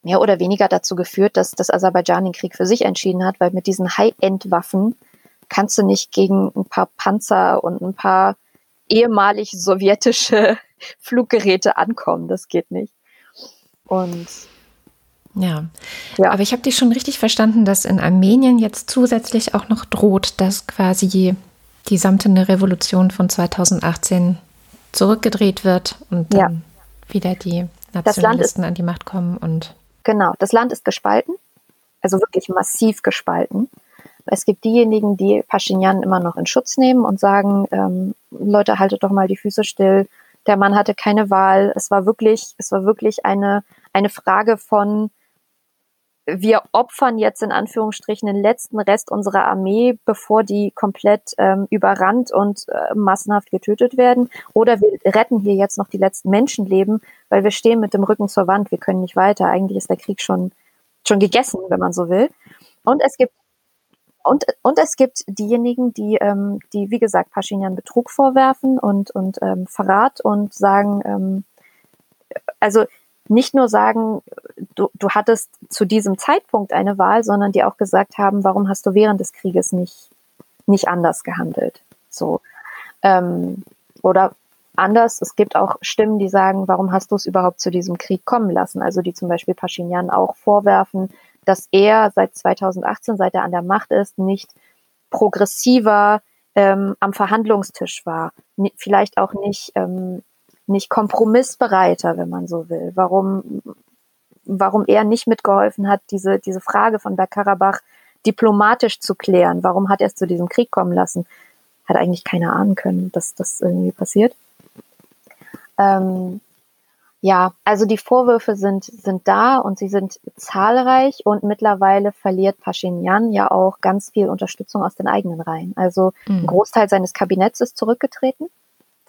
mehr oder weniger dazu geführt, dass das Aserbaidschan den Krieg für sich entschieden hat, weil mit diesen High-End-Waffen kannst du nicht gegen ein paar Panzer und ein paar ehemalig sowjetische Fluggeräte ankommen. Das geht nicht. Und ja. ja. aber ich habe dich schon richtig verstanden, dass in Armenien jetzt zusätzlich auch noch droht, dass quasi die samtene Revolution von 2018 zurückgedreht wird und dann ja. wieder die Nationalisten an die Macht kommen und Genau, das Land ist gespalten, also wirklich massiv gespalten. Es gibt diejenigen, die Pashinyan immer noch in Schutz nehmen und sagen, ähm, Leute, haltet doch mal die Füße still. Der Mann hatte keine Wahl. Es war wirklich, es war wirklich eine, eine Frage von, wir opfern jetzt in Anführungsstrichen den letzten Rest unserer Armee, bevor die komplett ähm, überrannt und äh, massenhaft getötet werden. Oder wir retten hier jetzt noch die letzten Menschenleben, weil wir stehen mit dem Rücken zur Wand, wir können nicht weiter. Eigentlich ist der Krieg schon, schon gegessen, wenn man so will. Und es gibt und, und es gibt diejenigen, die, ähm, die wie gesagt, Pashinyan Betrug vorwerfen und, und ähm, Verrat und sagen, ähm, also nicht nur sagen, du, du hattest zu diesem Zeitpunkt eine Wahl, sondern die auch gesagt haben, warum hast du während des Krieges nicht, nicht anders gehandelt? So. Ähm, oder anders, es gibt auch Stimmen, die sagen, warum hast du es überhaupt zu diesem Krieg kommen lassen? Also die zum Beispiel Pashinyan auch vorwerfen, dass er seit 2018, seit er an der Macht ist, nicht progressiver ähm, am Verhandlungstisch war, vielleicht auch nicht ähm, nicht kompromissbereiter, wenn man so will? Warum, warum er nicht mitgeholfen hat, diese, diese Frage von Bergkarabach diplomatisch zu klären? Warum hat er es zu diesem Krieg kommen lassen? Hat eigentlich keiner ahnen können, dass das irgendwie passiert. Ähm, ja, also die Vorwürfe sind, sind da und sie sind zahlreich und mittlerweile verliert Pashinyan ja auch ganz viel Unterstützung aus den eigenen Reihen. Also ein mhm. Großteil seines Kabinetts ist zurückgetreten,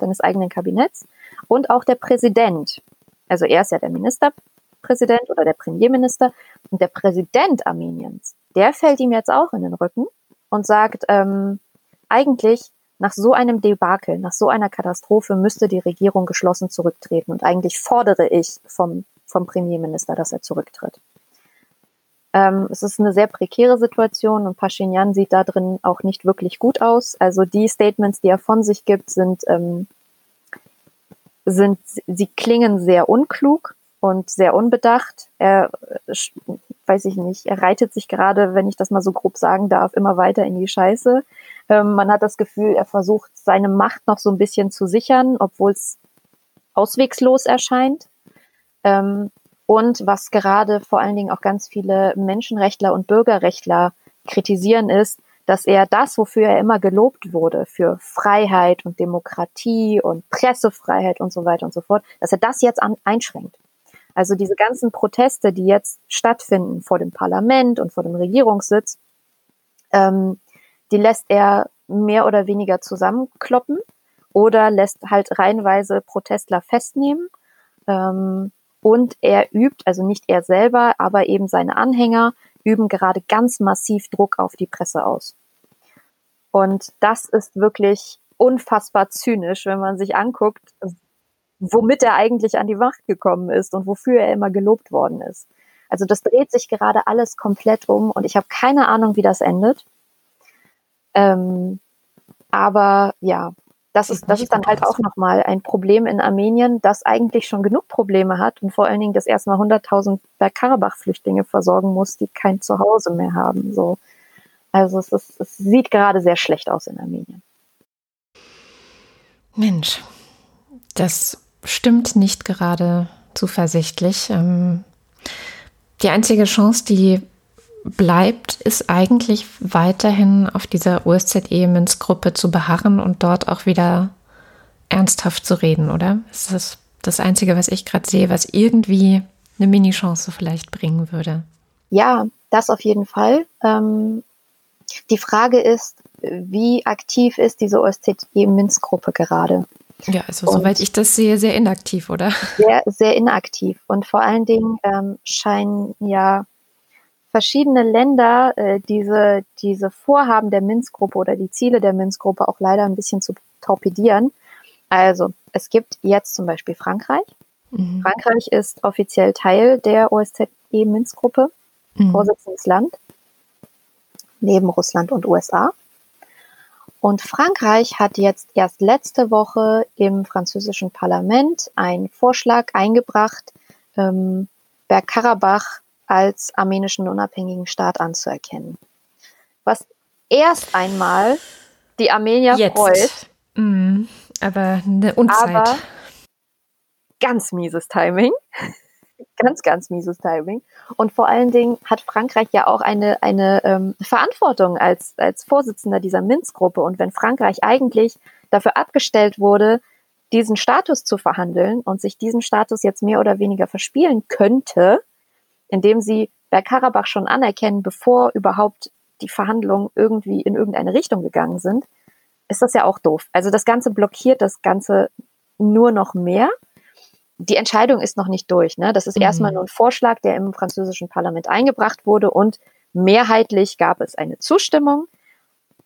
seines eigenen Kabinetts und auch der Präsident. Also er ist ja der Ministerpräsident oder der Premierminister und der Präsident Armeniens, der fällt ihm jetzt auch in den Rücken und sagt, ähm, eigentlich nach so einem Debakel, nach so einer Katastrophe müsste die Regierung geschlossen zurücktreten und eigentlich fordere ich vom, vom Premierminister, dass er zurücktritt. Ähm, es ist eine sehr prekäre Situation und Pashinyan sieht da drin auch nicht wirklich gut aus. Also die Statements, die er von sich gibt, sind ähm, sind, sie klingen sehr unklug und sehr unbedacht. Er, weiß ich nicht, er reitet sich gerade, wenn ich das mal so grob sagen darf, immer weiter in die Scheiße. Ähm, man hat das Gefühl, er versucht seine Macht noch so ein bisschen zu sichern, obwohl es auswegslos erscheint. Ähm, und was gerade vor allen Dingen auch ganz viele Menschenrechtler und Bürgerrechtler kritisieren, ist, dass er das, wofür er immer gelobt wurde, für Freiheit und Demokratie und Pressefreiheit und so weiter und so fort, dass er das jetzt an, einschränkt. Also diese ganzen Proteste, die jetzt stattfinden vor dem Parlament und vor dem Regierungssitz, ähm, die lässt er mehr oder weniger zusammenkloppen oder lässt halt reihenweise Protestler festnehmen. Ähm, und er übt, also nicht er selber, aber eben seine Anhänger, üben gerade ganz massiv Druck auf die Presse aus. Und das ist wirklich unfassbar zynisch, wenn man sich anguckt, womit er eigentlich an die Macht gekommen ist und wofür er immer gelobt worden ist. Also das dreht sich gerade alles komplett um und ich habe keine Ahnung, wie das endet. Ähm, aber ja, das ist, das ist dann halt auch nochmal ein Problem in Armenien, das eigentlich schon genug Probleme hat und vor allen Dingen das erstmal 100.000 Bergkarabach-Flüchtlinge versorgen muss, die kein Zuhause mehr haben. So. Also es, ist, es sieht gerade sehr schlecht aus in Armenien. Mensch, das stimmt nicht gerade zuversichtlich. Ähm, die einzige Chance, die bleibt, ist eigentlich weiterhin auf dieser OSZE-Münzgruppe zu beharren und dort auch wieder ernsthaft zu reden, oder? Ist das das Einzige, was ich gerade sehe, was irgendwie eine Mini-Chance vielleicht bringen würde? Ja, das auf jeden Fall. Ähm, die Frage ist, wie aktiv ist diese OSZE-Minzgruppe gerade? Ja, also und soweit ich das sehe, sehr inaktiv, oder? Sehr, sehr inaktiv. Und vor allen Dingen ähm, scheinen ja verschiedene Länder äh, diese, diese Vorhaben der Minzgruppe oder die Ziele der Minzgruppe auch leider ein bisschen zu torpedieren. Also es gibt jetzt zum Beispiel Frankreich. Mhm. Frankreich ist offiziell Teil der OSZE-Minzgruppe, mhm. vorsitzendes Land, neben Russland und USA. Und Frankreich hat jetzt erst letzte Woche im französischen Parlament einen Vorschlag eingebracht, ähm, Bergkarabach als armenischen unabhängigen Staat anzuerkennen. Was erst einmal die Armenier Jetzt. freut. Mm, aber eine Unzeit. Aber ganz mieses Timing. ganz, ganz mieses Timing. Und vor allen Dingen hat Frankreich ja auch eine, eine ähm, Verantwortung als, als Vorsitzender dieser Minz-Gruppe. Und wenn Frankreich eigentlich dafür abgestellt wurde, diesen Status zu verhandeln und sich diesen Status jetzt mehr oder weniger verspielen könnte, indem sie Bergkarabach schon anerkennen, bevor überhaupt die Verhandlungen irgendwie in irgendeine Richtung gegangen sind, ist das ja auch doof. Also das Ganze blockiert das Ganze nur noch mehr. Die Entscheidung ist noch nicht durch. Ne? Das ist mhm. erstmal nur ein Vorschlag, der im französischen Parlament eingebracht wurde und mehrheitlich gab es eine Zustimmung.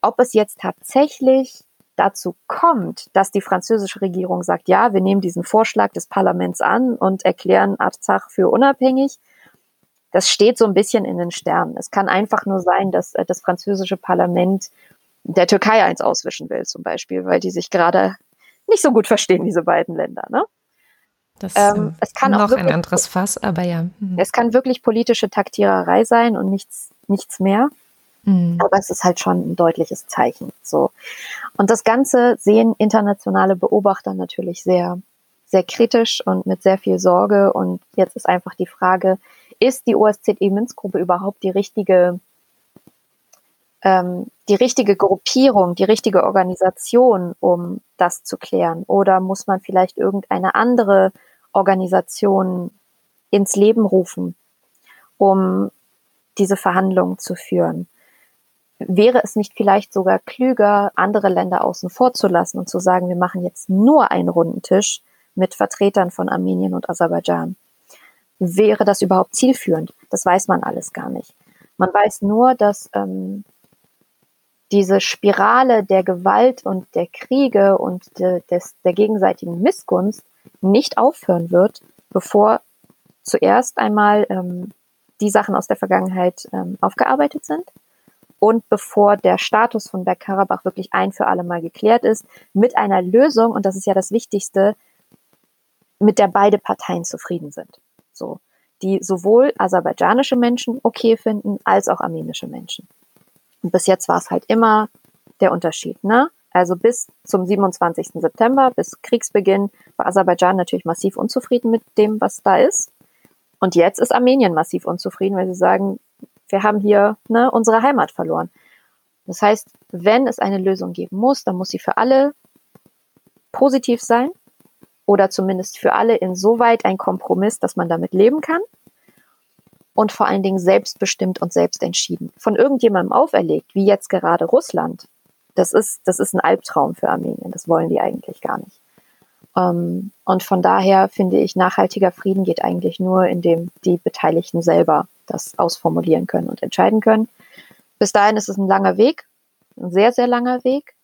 Ob es jetzt tatsächlich dazu kommt, dass die französische Regierung sagt, ja, wir nehmen diesen Vorschlag des Parlaments an und erklären Arzach für unabhängig, das steht so ein bisschen in den Sternen. Es kann einfach nur sein, dass äh, das französische Parlament der Türkei eins auswischen will, zum Beispiel, weil die sich gerade nicht so gut verstehen, diese beiden Länder. Ne? Das ähm, es kann noch ein anderes Fass, aber ja. Mhm. Es kann wirklich politische Taktiererei sein und nichts, nichts mehr. Mhm. Aber es ist halt schon ein deutliches Zeichen. So. Und das Ganze sehen internationale Beobachter natürlich sehr, sehr kritisch und mit sehr viel Sorge. Und jetzt ist einfach die Frage, ist die OSZE-Minzgruppe überhaupt die richtige, ähm, die richtige Gruppierung, die richtige Organisation, um das zu klären? Oder muss man vielleicht irgendeine andere Organisation ins Leben rufen, um diese Verhandlungen zu führen? Wäre es nicht vielleicht sogar klüger, andere Länder außen vor zu lassen und zu sagen, wir machen jetzt nur einen runden Tisch mit Vertretern von Armenien und Aserbaidschan? Wäre das überhaupt zielführend? Das weiß man alles gar nicht. Man weiß nur, dass ähm, diese Spirale der Gewalt und der Kriege und de, des, der gegenseitigen Missgunst nicht aufhören wird, bevor zuerst einmal ähm, die Sachen aus der Vergangenheit ähm, aufgearbeitet sind und bevor der Status von Bergkarabach wirklich ein für alle Mal geklärt ist, mit einer Lösung, und das ist ja das Wichtigste, mit der beide Parteien zufrieden sind. So, die sowohl aserbaidschanische Menschen okay finden, als auch armenische Menschen. Und bis jetzt war es halt immer der Unterschied, ne? Also bis zum 27. September, bis Kriegsbeginn, war Aserbaidschan natürlich massiv unzufrieden mit dem, was da ist. Und jetzt ist Armenien massiv unzufrieden, weil sie sagen, wir haben hier ne, unsere Heimat verloren. Das heißt, wenn es eine Lösung geben muss, dann muss sie für alle positiv sein oder zumindest für alle insoweit ein Kompromiss, dass man damit leben kann und vor allen Dingen selbstbestimmt und selbst entschieden. Von irgendjemandem auferlegt, wie jetzt gerade Russland, das ist, das ist ein Albtraum für Armenien. Das wollen die eigentlich gar nicht. Ähm, und von daher finde ich, nachhaltiger Frieden geht eigentlich nur, indem die Beteiligten selber das ausformulieren können und entscheiden können. Bis dahin ist es ein langer Weg, ein sehr, sehr langer Weg.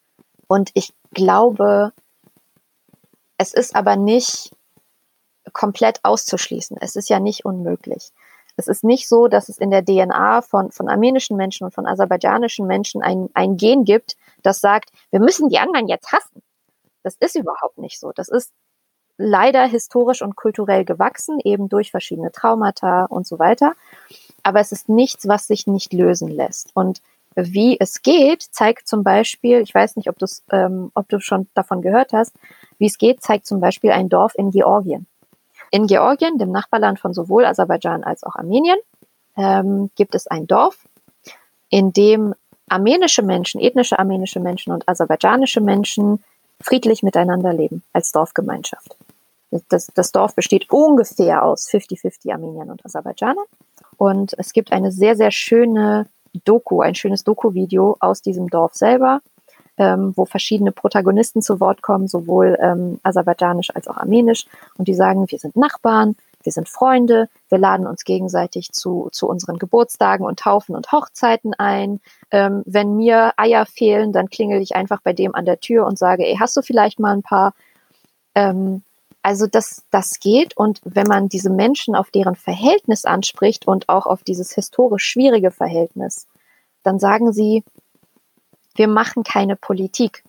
Und ich glaube, es ist aber nicht komplett auszuschließen. Es ist ja nicht unmöglich. Es ist nicht so, dass es in der DNA von, von armenischen Menschen und von aserbaidschanischen Menschen ein, ein Gen gibt, das sagt, wir müssen die anderen jetzt hassen. Das ist überhaupt nicht so. Das ist leider historisch und kulturell gewachsen, eben durch verschiedene Traumata und so weiter. Aber es ist nichts, was sich nicht lösen lässt. Und wie es geht, zeigt zum Beispiel, ich weiß nicht, ob, ähm, ob du schon davon gehört hast, wie es geht, zeigt zum Beispiel ein Dorf in Georgien. In Georgien, dem Nachbarland von sowohl Aserbaidschan als auch Armenien, ähm, gibt es ein Dorf, in dem armenische Menschen, ethnische armenische Menschen und aserbaidschanische Menschen friedlich miteinander leben als Dorfgemeinschaft. Das, das Dorf besteht ungefähr aus 50-50 Armeniern und Aserbaidschanern. Und es gibt eine sehr, sehr schöne Doku, ein schönes Doku-Video aus diesem Dorf selber, ähm, wo verschiedene Protagonisten zu Wort kommen, sowohl ähm, aserbaidschanisch als auch armenisch. Und die sagen, wir sind Nachbarn, wir sind Freunde, wir laden uns gegenseitig zu, zu unseren Geburtstagen und Taufen und Hochzeiten ein. Ähm, wenn mir Eier fehlen, dann klingel ich einfach bei dem an der Tür und sage, ey, hast du vielleicht mal ein paar? Ähm, also das, das geht und wenn man diese Menschen auf deren Verhältnis anspricht und auch auf dieses historisch schwierige Verhältnis, dann sagen sie, wir machen keine Politik.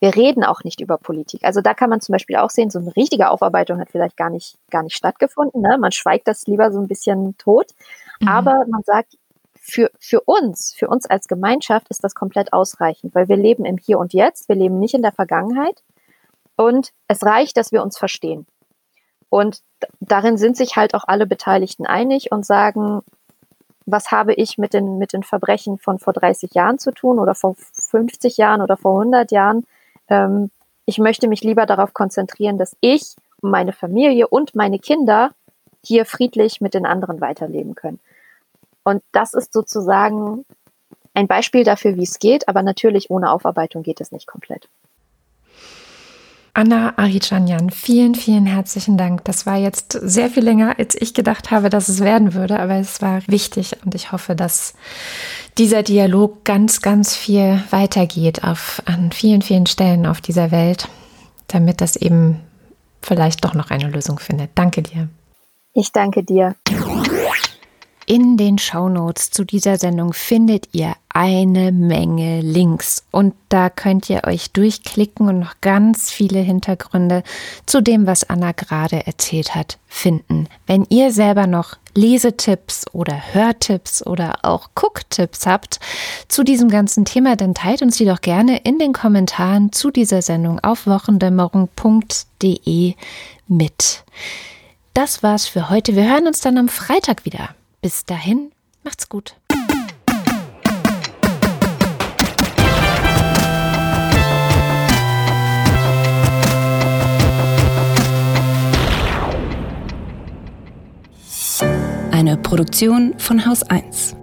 Wir reden auch nicht über Politik. Also da kann man zum Beispiel auch sehen, so eine richtige Aufarbeitung hat vielleicht gar nicht, gar nicht stattgefunden. Ne? Man schweigt das lieber so ein bisschen tot. Mhm. Aber man sagt, für, für uns, für uns als Gemeinschaft ist das komplett ausreichend, weil wir leben im Hier und Jetzt, wir leben nicht in der Vergangenheit und es reicht, dass wir uns verstehen. Und darin sind sich halt auch alle Beteiligten einig und sagen, was habe ich mit den, mit den Verbrechen von vor 30 Jahren zu tun oder vor 50 Jahren oder vor 100 Jahren? Ähm, ich möchte mich lieber darauf konzentrieren, dass ich, meine Familie und meine Kinder hier friedlich mit den anderen weiterleben können. Und das ist sozusagen ein Beispiel dafür, wie es geht, aber natürlich ohne Aufarbeitung geht es nicht komplett. Anna Arichanyan, vielen, vielen herzlichen Dank. Das war jetzt sehr viel länger, als ich gedacht habe, dass es werden würde, aber es war wichtig und ich hoffe, dass dieser Dialog ganz, ganz viel weitergeht auf, an vielen, vielen Stellen auf dieser Welt, damit das eben vielleicht doch noch eine Lösung findet. Danke dir. Ich danke dir. In den Shownotes zu dieser Sendung findet ihr eine Menge Links und da könnt ihr euch durchklicken und noch ganz viele Hintergründe zu dem, was Anna gerade erzählt hat, finden. Wenn ihr selber noch Lesetipps oder Hörtipps oder auch Gucktipps habt zu diesem ganzen Thema, dann teilt uns die doch gerne in den Kommentaren zu dieser Sendung auf wochendämmerung.de mit. Das war's für heute. Wir hören uns dann am Freitag wieder. Bis dahin, macht's gut. Eine Produktion von Haus 1.